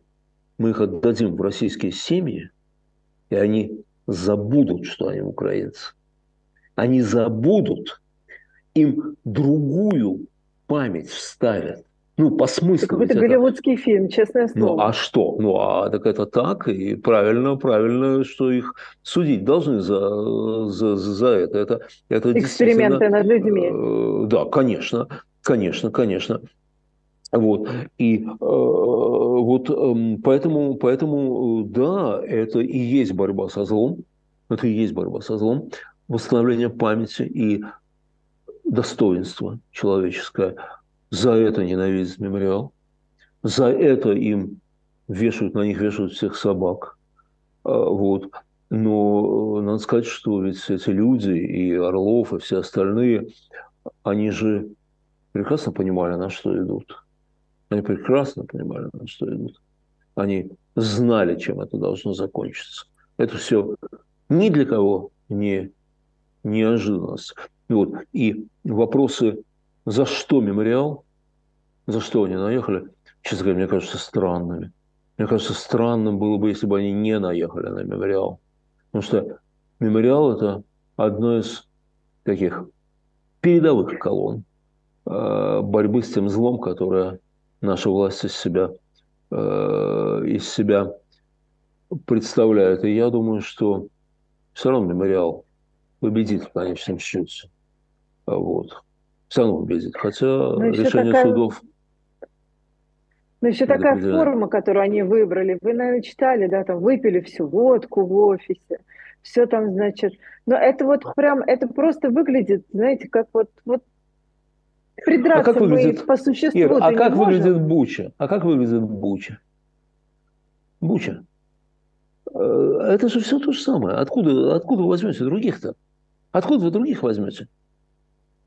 Мы их отдадим в российские семьи, и они забудут, что они украинцы они забудут, им другую память вставят. Ну, по смыслу. Какой-то голливудский это... фильм, честное ну, слово. Ну, а что? Ну, а так это так, и правильно, правильно, что их судить должны за, за, за это. это, это Эксперименты над людьми. Э, да, конечно, конечно, конечно. Вот. И э, вот э, поэтому, поэтому, да, это и есть борьба со злом. Это и есть борьба со злом восстановление памяти и достоинства человеческое. За это ненавидят мемориал. За это им вешают, на них вешают всех собак. А, вот. Но надо сказать, что ведь эти люди, и Орлов, и все остальные, они же прекрасно понимали, на что идут. Они прекрасно понимали, на что идут. Они знали, чем это должно закончиться. Это все ни для кого не неожиданность. Вот. И вопросы, за что мемориал, за что они наехали, честно говоря, мне кажется странными. Мне кажется, странным было бы, если бы они не наехали на мемориал. Потому что мемориал – это одно из таких передовых колонн э, борьбы с тем злом, которое наша власть из себя, э, из себя представляет. И я думаю, что все равно мемориал победит в конечном счете. Вот. Все равно. Хотя Но решение такая... судов... Но еще такая форма, которую они выбрали. Вы, наверное, читали, да, там выпили всю водку в офисе, все там, значит. Но это вот прям, это просто выглядит, знаете, как вот, вот придраться а как выглядит, мы по существу. Ир, а как выглядит Буча? А как выглядит Буча? Буча. Э, это же все то же самое. Откуда, откуда вы возьмете других-то? Откуда вы других возьмете?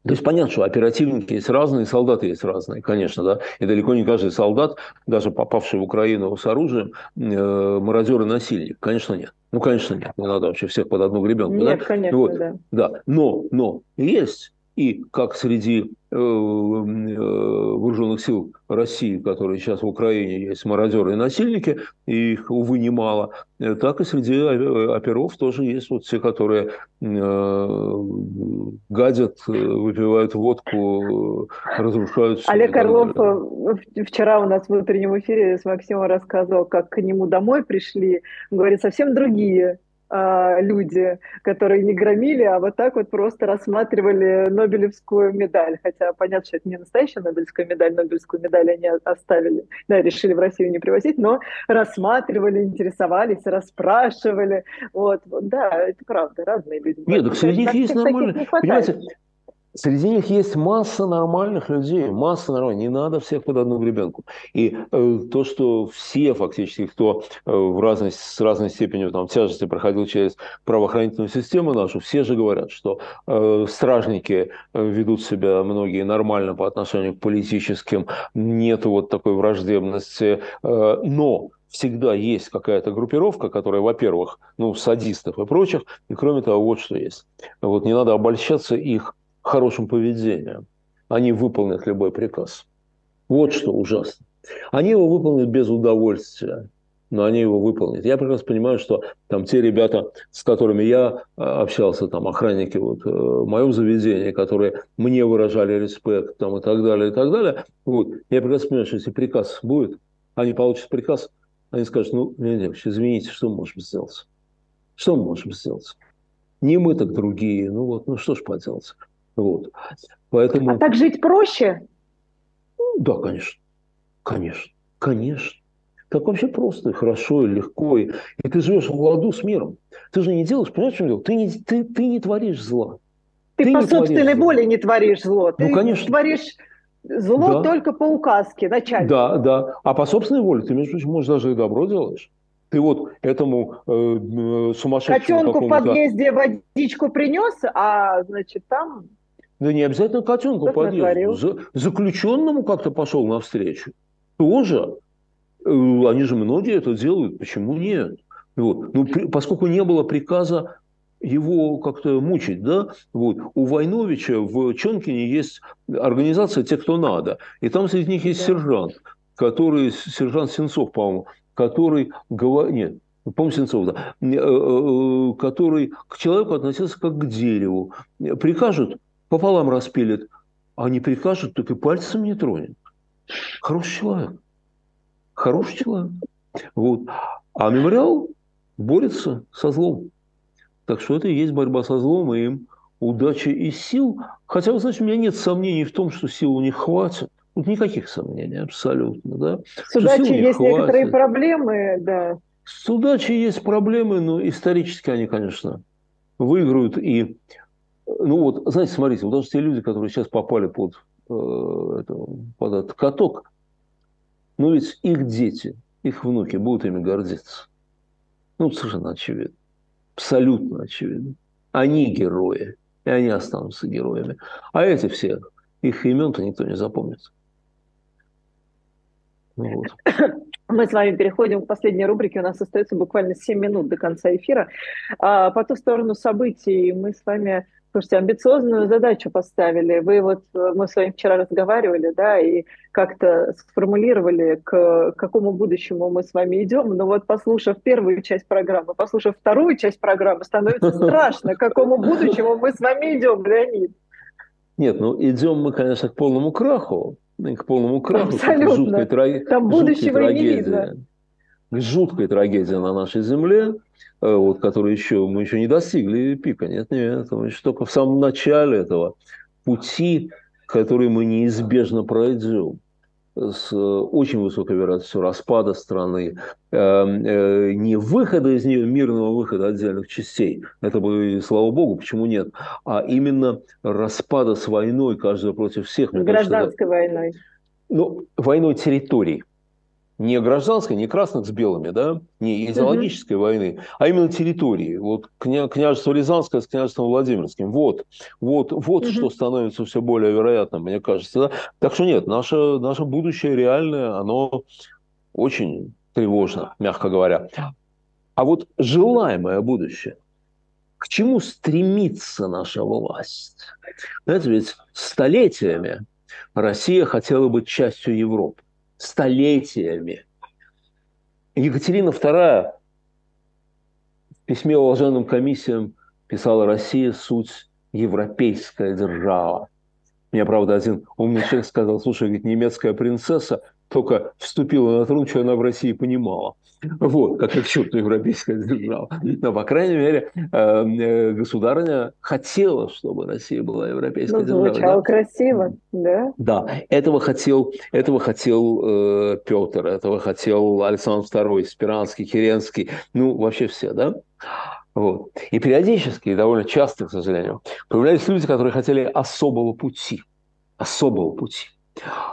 То есть понятно, что оперативники есть разные, солдаты есть разные, конечно, да. И далеко не каждый солдат, даже попавший в Украину с оружием, э, мародер и насильник. Конечно, нет. Ну, конечно, нет. Не надо вообще всех под одну гребенку. Нет, да? конечно, вот. да. Да. Но, но есть и как среди э, э, вооруженных сил России, которые сейчас в Украине есть мародеры и насильники, и их, увы, немало, э, так и среди оперов тоже есть вот те, которые э, гадят, выпивают водку, разрушают. Олег Орлов вчера у нас в утреннем эфире с Максимом рассказывал, как к нему домой пришли, говорит, совсем другие а, люди, которые не громили, а вот так вот просто рассматривали Нобелевскую медаль. Хотя понятно, что это не настоящая Нобелевская медаль, Нобелевскую медаль они оставили, да, решили в Россию не привозить, но рассматривали, интересовались, расспрашивали. Вот, да, это правда, разные люди. Нет, так среди них есть нормальные. Понимаете, Среди них есть масса нормальных людей, масса нормальных. Не надо всех под одну гребенку. И э, то, что все фактически, кто э, в разной, с разной степенью там, тяжести проходил через правоохранительную систему нашу, все же говорят, что э, стражники э, ведут себя многие нормально по отношению к политическим, нет вот такой враждебности. Э, но всегда есть какая-то группировка, которая, во-первых, ну, садистов и прочих, и кроме того, вот что есть. Вот не надо обольщаться их хорошим поведением. Они выполнят любой приказ. Вот что ужасно. Они его выполнят без удовольствия, но они его выполнят. Я прекрасно понимаю, что там те ребята, с которыми я а, общался, там охранники вот, э, в моем заведении, которые мне выражали респект там, и так далее, и так далее, вот, я прекрасно понимаю, что если приказ будет, они получат приказ, они скажут, ну, Леонид Ильич, извините, что мы можем сделать? Что мы можем сделать? Не мы, так другие. Ну вот, ну что ж поделать. Вот. Поэтому... А так жить проще? Да, конечно. Конечно. Конечно. Так вообще просто, и хорошо, и легко. И, и ты живешь в ладу с миром. Ты же не делаешь, понимаешь, в чем дело? Ты не, ты, ты не творишь зла. Ты, ты по собственной воле не творишь зло. Ну, ты ну, конечно. творишь зло да. только по указке начальника. Да, да. А по собственной воле ты, между прочим, можешь даже и добро делаешь. Ты вот этому э, э сумасшедшему Котенку в подъезде водичку принес, а, значит, там да не обязательно котенку подъезду. За, заключенному как-то пошел навстречу. Тоже. Э, они же многие это делают. Почему нет? Вот. Ну, при, поскольку не было приказа его как-то мучить, да, вот. У Войновича в Чонкине есть организация «Те, кто надо», и там среди них есть да. сержант, который, сержант Сенцов, по-моему, который говорит, нет, помню Сенцов, да, э, э, который к человеку относился как к дереву. Прикажут, пополам распилит, а не прикажет, так и пальцем не тронет. Хороший человек. Хороший человек. Вот. А мемориал борется со злом. Так что это и есть борьба со злом, и им удачи и сил. Хотя, вы знаете, у меня нет сомнений в том, что сил у них хватит. Вот никаких сомнений, абсолютно. Да? С удачей есть хватит. некоторые проблемы, да. С удачей есть проблемы, но исторически они, конечно, выиграют. И ну вот, знаете, смотрите, вот даже те люди, которые сейчас попали под, э, это, под этот каток, ну ведь их дети, их внуки будут ими гордиться. Ну, совершенно очевидно. Абсолютно очевидно. Они герои, и они останутся героями. А эти все, их имен-то никто не запомнит. Ну, вот. Мы с вами переходим к последней рубрике. У нас остается буквально 7 минут до конца эфира. А, по ту сторону событий мы с вами Слушайте, амбициозную задачу поставили. Вы вот, мы с вами вчера разговаривали, да, и как-то сформулировали, к какому будущему мы с вами идем. Но вот послушав первую часть программы, послушав вторую часть программы, становится [LAUGHS] страшно, к какому будущему мы с вами идем, Леонид. Нет, ну идем мы, конечно, к полному краху, к полному краху, Абсолютно. к жуткой. Там будущего жуткой трагедии. Не видно. Жуткой трагедии на нашей земле. Э, вот, который еще, мы еще не достигли пика, нет, нет, мы еще только в самом начале этого пути, который мы неизбежно пройдем с э, очень высокой вероятностью распада страны, э, не выхода из нее, мирного выхода отдельных частей, это бы, слава богу, почему нет, а именно распада с войной, каждого против всех. Гражданской кажется, войной. Ну, войной территорий не гражданской, не красных с белыми, да, не идеологической угу. войны, а именно территории. Вот кня, княжество Рязанское с княжеством Владимирским. Вот, вот, вот угу. что становится все более вероятным, мне кажется. Да? Так что нет, наше, наше будущее реальное, оно очень тревожно, мягко говоря. А вот желаемое будущее, к чему стремится наша власть? Знаете, ведь столетиями Россия хотела быть частью Европы столетиями. Екатерина II в письме уважаемым комиссиям писала «Россия – суть европейская держава». Мне, правда, один умный человек сказал, слушай, ведь немецкая принцесса только вступила на трон, что она в России понимала. Вот, как к черту европейская держава. Но, по крайней мере, э, э, государыня хотела, чтобы Россия была европейской ну, державой. Звучало да? красиво, да? Да, этого хотел, этого хотел э, Петр, этого хотел Александр II, Спиранский, Керенский, ну, вообще все, да? Вот. И периодически, довольно часто, к сожалению, появлялись люди, которые хотели особого пути. Особого пути.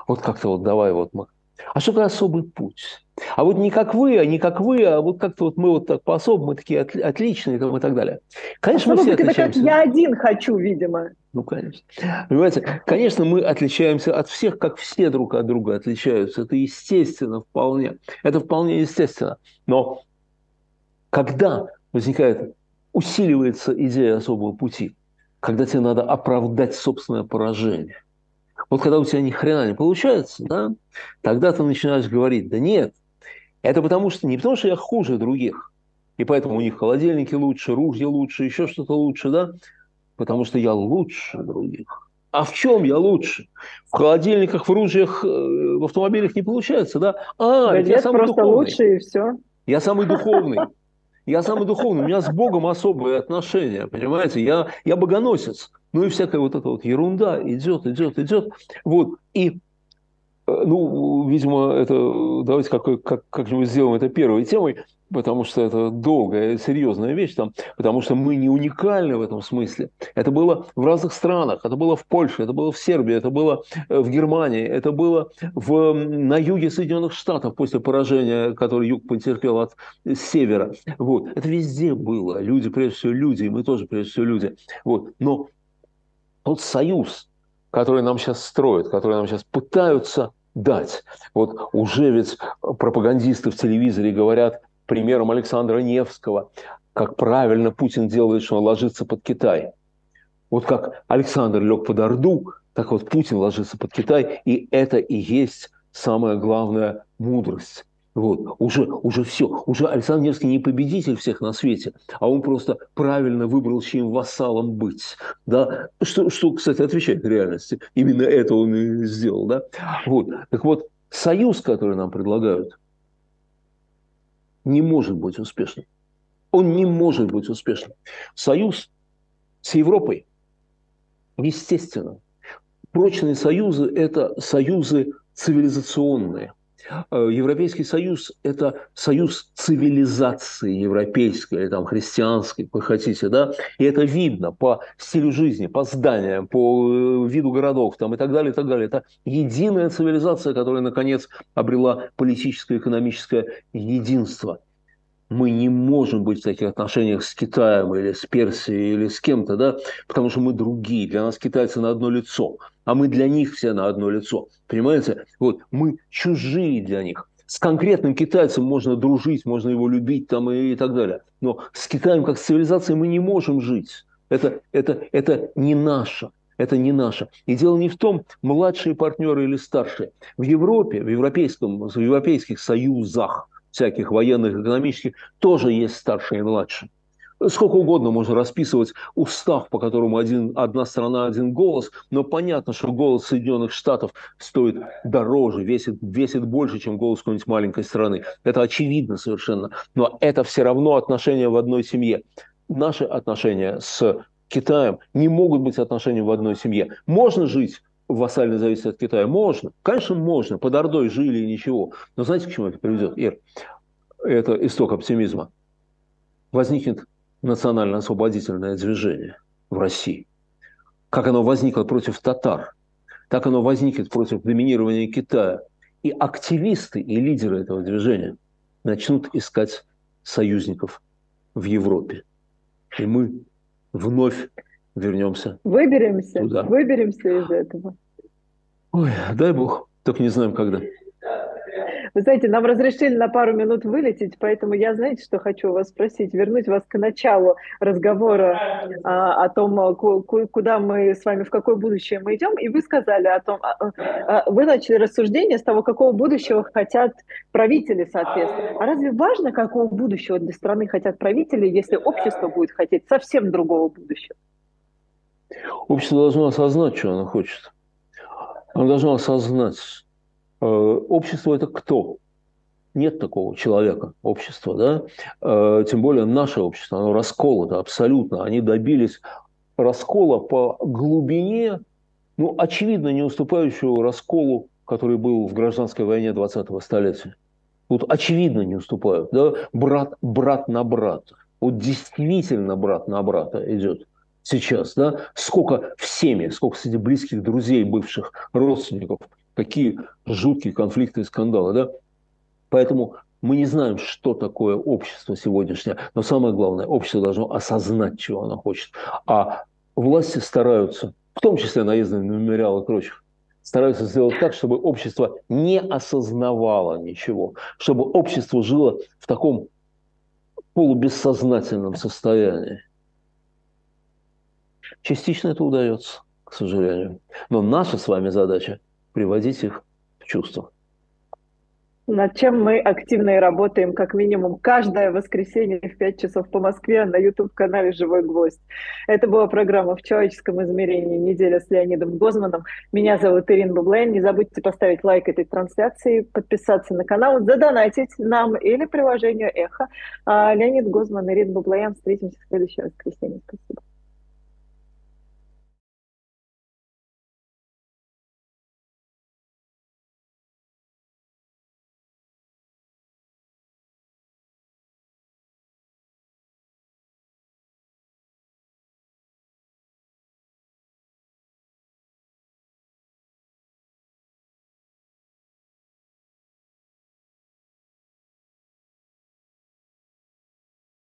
Вот как-то вот давай вот мы а что такое особый путь? А вот не как вы, а не как вы, а вот как-то вот мы вот так по-особому, мы такие от, отличные там, и так далее. Конечно, а мы все отличаемся. Это как я один хочу, видимо. Ну, конечно. Понимаете, конечно, мы отличаемся от всех, как все друг от друга отличаются. Это естественно вполне. Это вполне естественно. Но когда возникает, усиливается идея особого пути, когда тебе надо оправдать собственное поражение, вот когда у тебя ни хрена не получается, да, тогда ты начинаешь говорить, да нет, это потому что не потому что я хуже других, и поэтому у них холодильники лучше, ружья лучше, еще что-то лучше, да, потому что я лучше других. А в чем я лучше? В холодильниках, в ружьях, э, в автомобилях не получается, да? А, да я самый просто духовный. лучше и все. Я самый духовный. Я самый духовный, у меня с Богом особые отношения, понимаете? Я, я богоносец. Ну и всякая вот эта вот ерунда идет, идет, идет. Вот. И ну, видимо, это давайте как, как, как-нибудь сделаем это первой темой, потому что это долгая, серьезная вещь там, потому что мы не уникальны в этом смысле. Это было в разных странах, это было в Польше, это было в Сербии, это было э, в Германии, это было в, на юге Соединенных Штатов после поражения, которое юг потерпел от севера. Вот. Это везде было. Люди, прежде всего, люди, и мы тоже, прежде всего, люди. Вот. Но тот союз, который нам сейчас строят, который нам сейчас пытаются дать. Вот уже ведь пропагандисты в телевизоре говорят примером Александра Невского, как правильно Путин делает, что он ложится под Китай. Вот как Александр лег под Орду, так вот Путин ложится под Китай, и это и есть самая главная мудрость вот, уже, уже все. Уже Александр Невский не победитель всех на свете, а он просто правильно выбрал, чьим вассалом быть. Да? Что, что, кстати, отвечает реальности. Именно это он и сделал. Да? Вот. Так вот, союз, который нам предлагают, не может быть успешным. Он не может быть успешным. Союз с Европой, естественно. Прочные союзы – это союзы цивилизационные – Европейский Союз – это союз цивилизации европейской или там христианской, вы хотите, да? И это видно по стилю жизни, по зданиям, по э, виду городов там, и так далее, и так далее. Это единая цивилизация, которая, наконец, обрела политическое и экономическое единство – мы не можем быть в таких отношениях с Китаем или с Персией или с кем-то, да, потому что мы другие. Для нас китайцы на одно лицо, а мы для них все на одно лицо. Понимаете? Вот мы чужие для них. С конкретным китайцем можно дружить, можно его любить там и, и так далее. Но с Китаем как с цивилизацией мы не можем жить. Это, это, это не наше. Это не наше. И дело не в том, младшие партнеры или старшие. В Европе, в, европейском, в европейских союзах всяких военных, экономических, тоже есть старшие и младшие. Сколько угодно можно расписывать устав, по которому один, одна страна, один голос, но понятно, что голос Соединенных Штатов стоит дороже, весит, весит больше, чем голос какой-нибудь маленькой страны. Это очевидно совершенно. Но это все равно отношения в одной семье. Наши отношения с Китаем не могут быть отношениями в одной семье. Можно жить вассальной зависимости от Китая? Можно. Конечно, можно. Под Ордой жили и ничего. Но знаете, к чему это приведет, Ир? Это исток оптимизма. Возникнет национально-освободительное движение в России. Как оно возникло против татар, так оно возникнет против доминирования Китая. И активисты и лидеры этого движения начнут искать союзников в Европе. И мы вновь вернемся. Выберемся, туда. выберемся из этого. Ой, дай бог, только не знаем когда. Вы знаете, нам разрешили на пару минут вылететь, поэтому я, знаете, что хочу вас спросить, вернуть вас к началу разговора а, о том, а, куда мы с вами, в какое будущее мы идем, и вы сказали о том, а, а, вы начали рассуждение с того, какого будущего хотят правители, соответственно. А разве важно, какого будущего для страны хотят правители, если общество будет хотеть совсем другого будущего? Общество должно осознать, что оно хочет. Оно должно осознать Общество – это кто? Нет такого человека, общества, да? Тем более наше общество, оно расколото абсолютно. Они добились раскола по глубине, ну, очевидно, не уступающего расколу, который был в гражданской войне 20-го столетия. Вот очевидно не уступают, да? Брат, брат на брата. Вот действительно брат на брата идет сейчас, да? Сколько в семье, сколько среди близких друзей, бывших родственников, какие жуткие конфликты и скандалы, да? Поэтому мы не знаем, что такое общество сегодняшнее, но самое главное, общество должно осознать, чего оно хочет. А власти стараются, в том числе наездные мемориалы и прочих, стараются сделать так, чтобы общество не осознавало ничего, чтобы общество жило в таком полубессознательном состоянии. Частично это удается, к сожалению. Но наша с вами задача – приводить их в чувство над чем мы активно и работаем, как минимум, каждое воскресенье в 5 часов по Москве на YouTube-канале «Живой гвоздь». Это была программа «В человеческом измерении. Неделя с Леонидом Гозманом». Меня зовут Ирина Бублен. Не забудьте поставить лайк этой трансляции, подписаться на канал, задонатить нам или приложению «Эхо». А Леонид Гозман, Ирина Бублен. Встретимся в следующее воскресенье. Спасибо.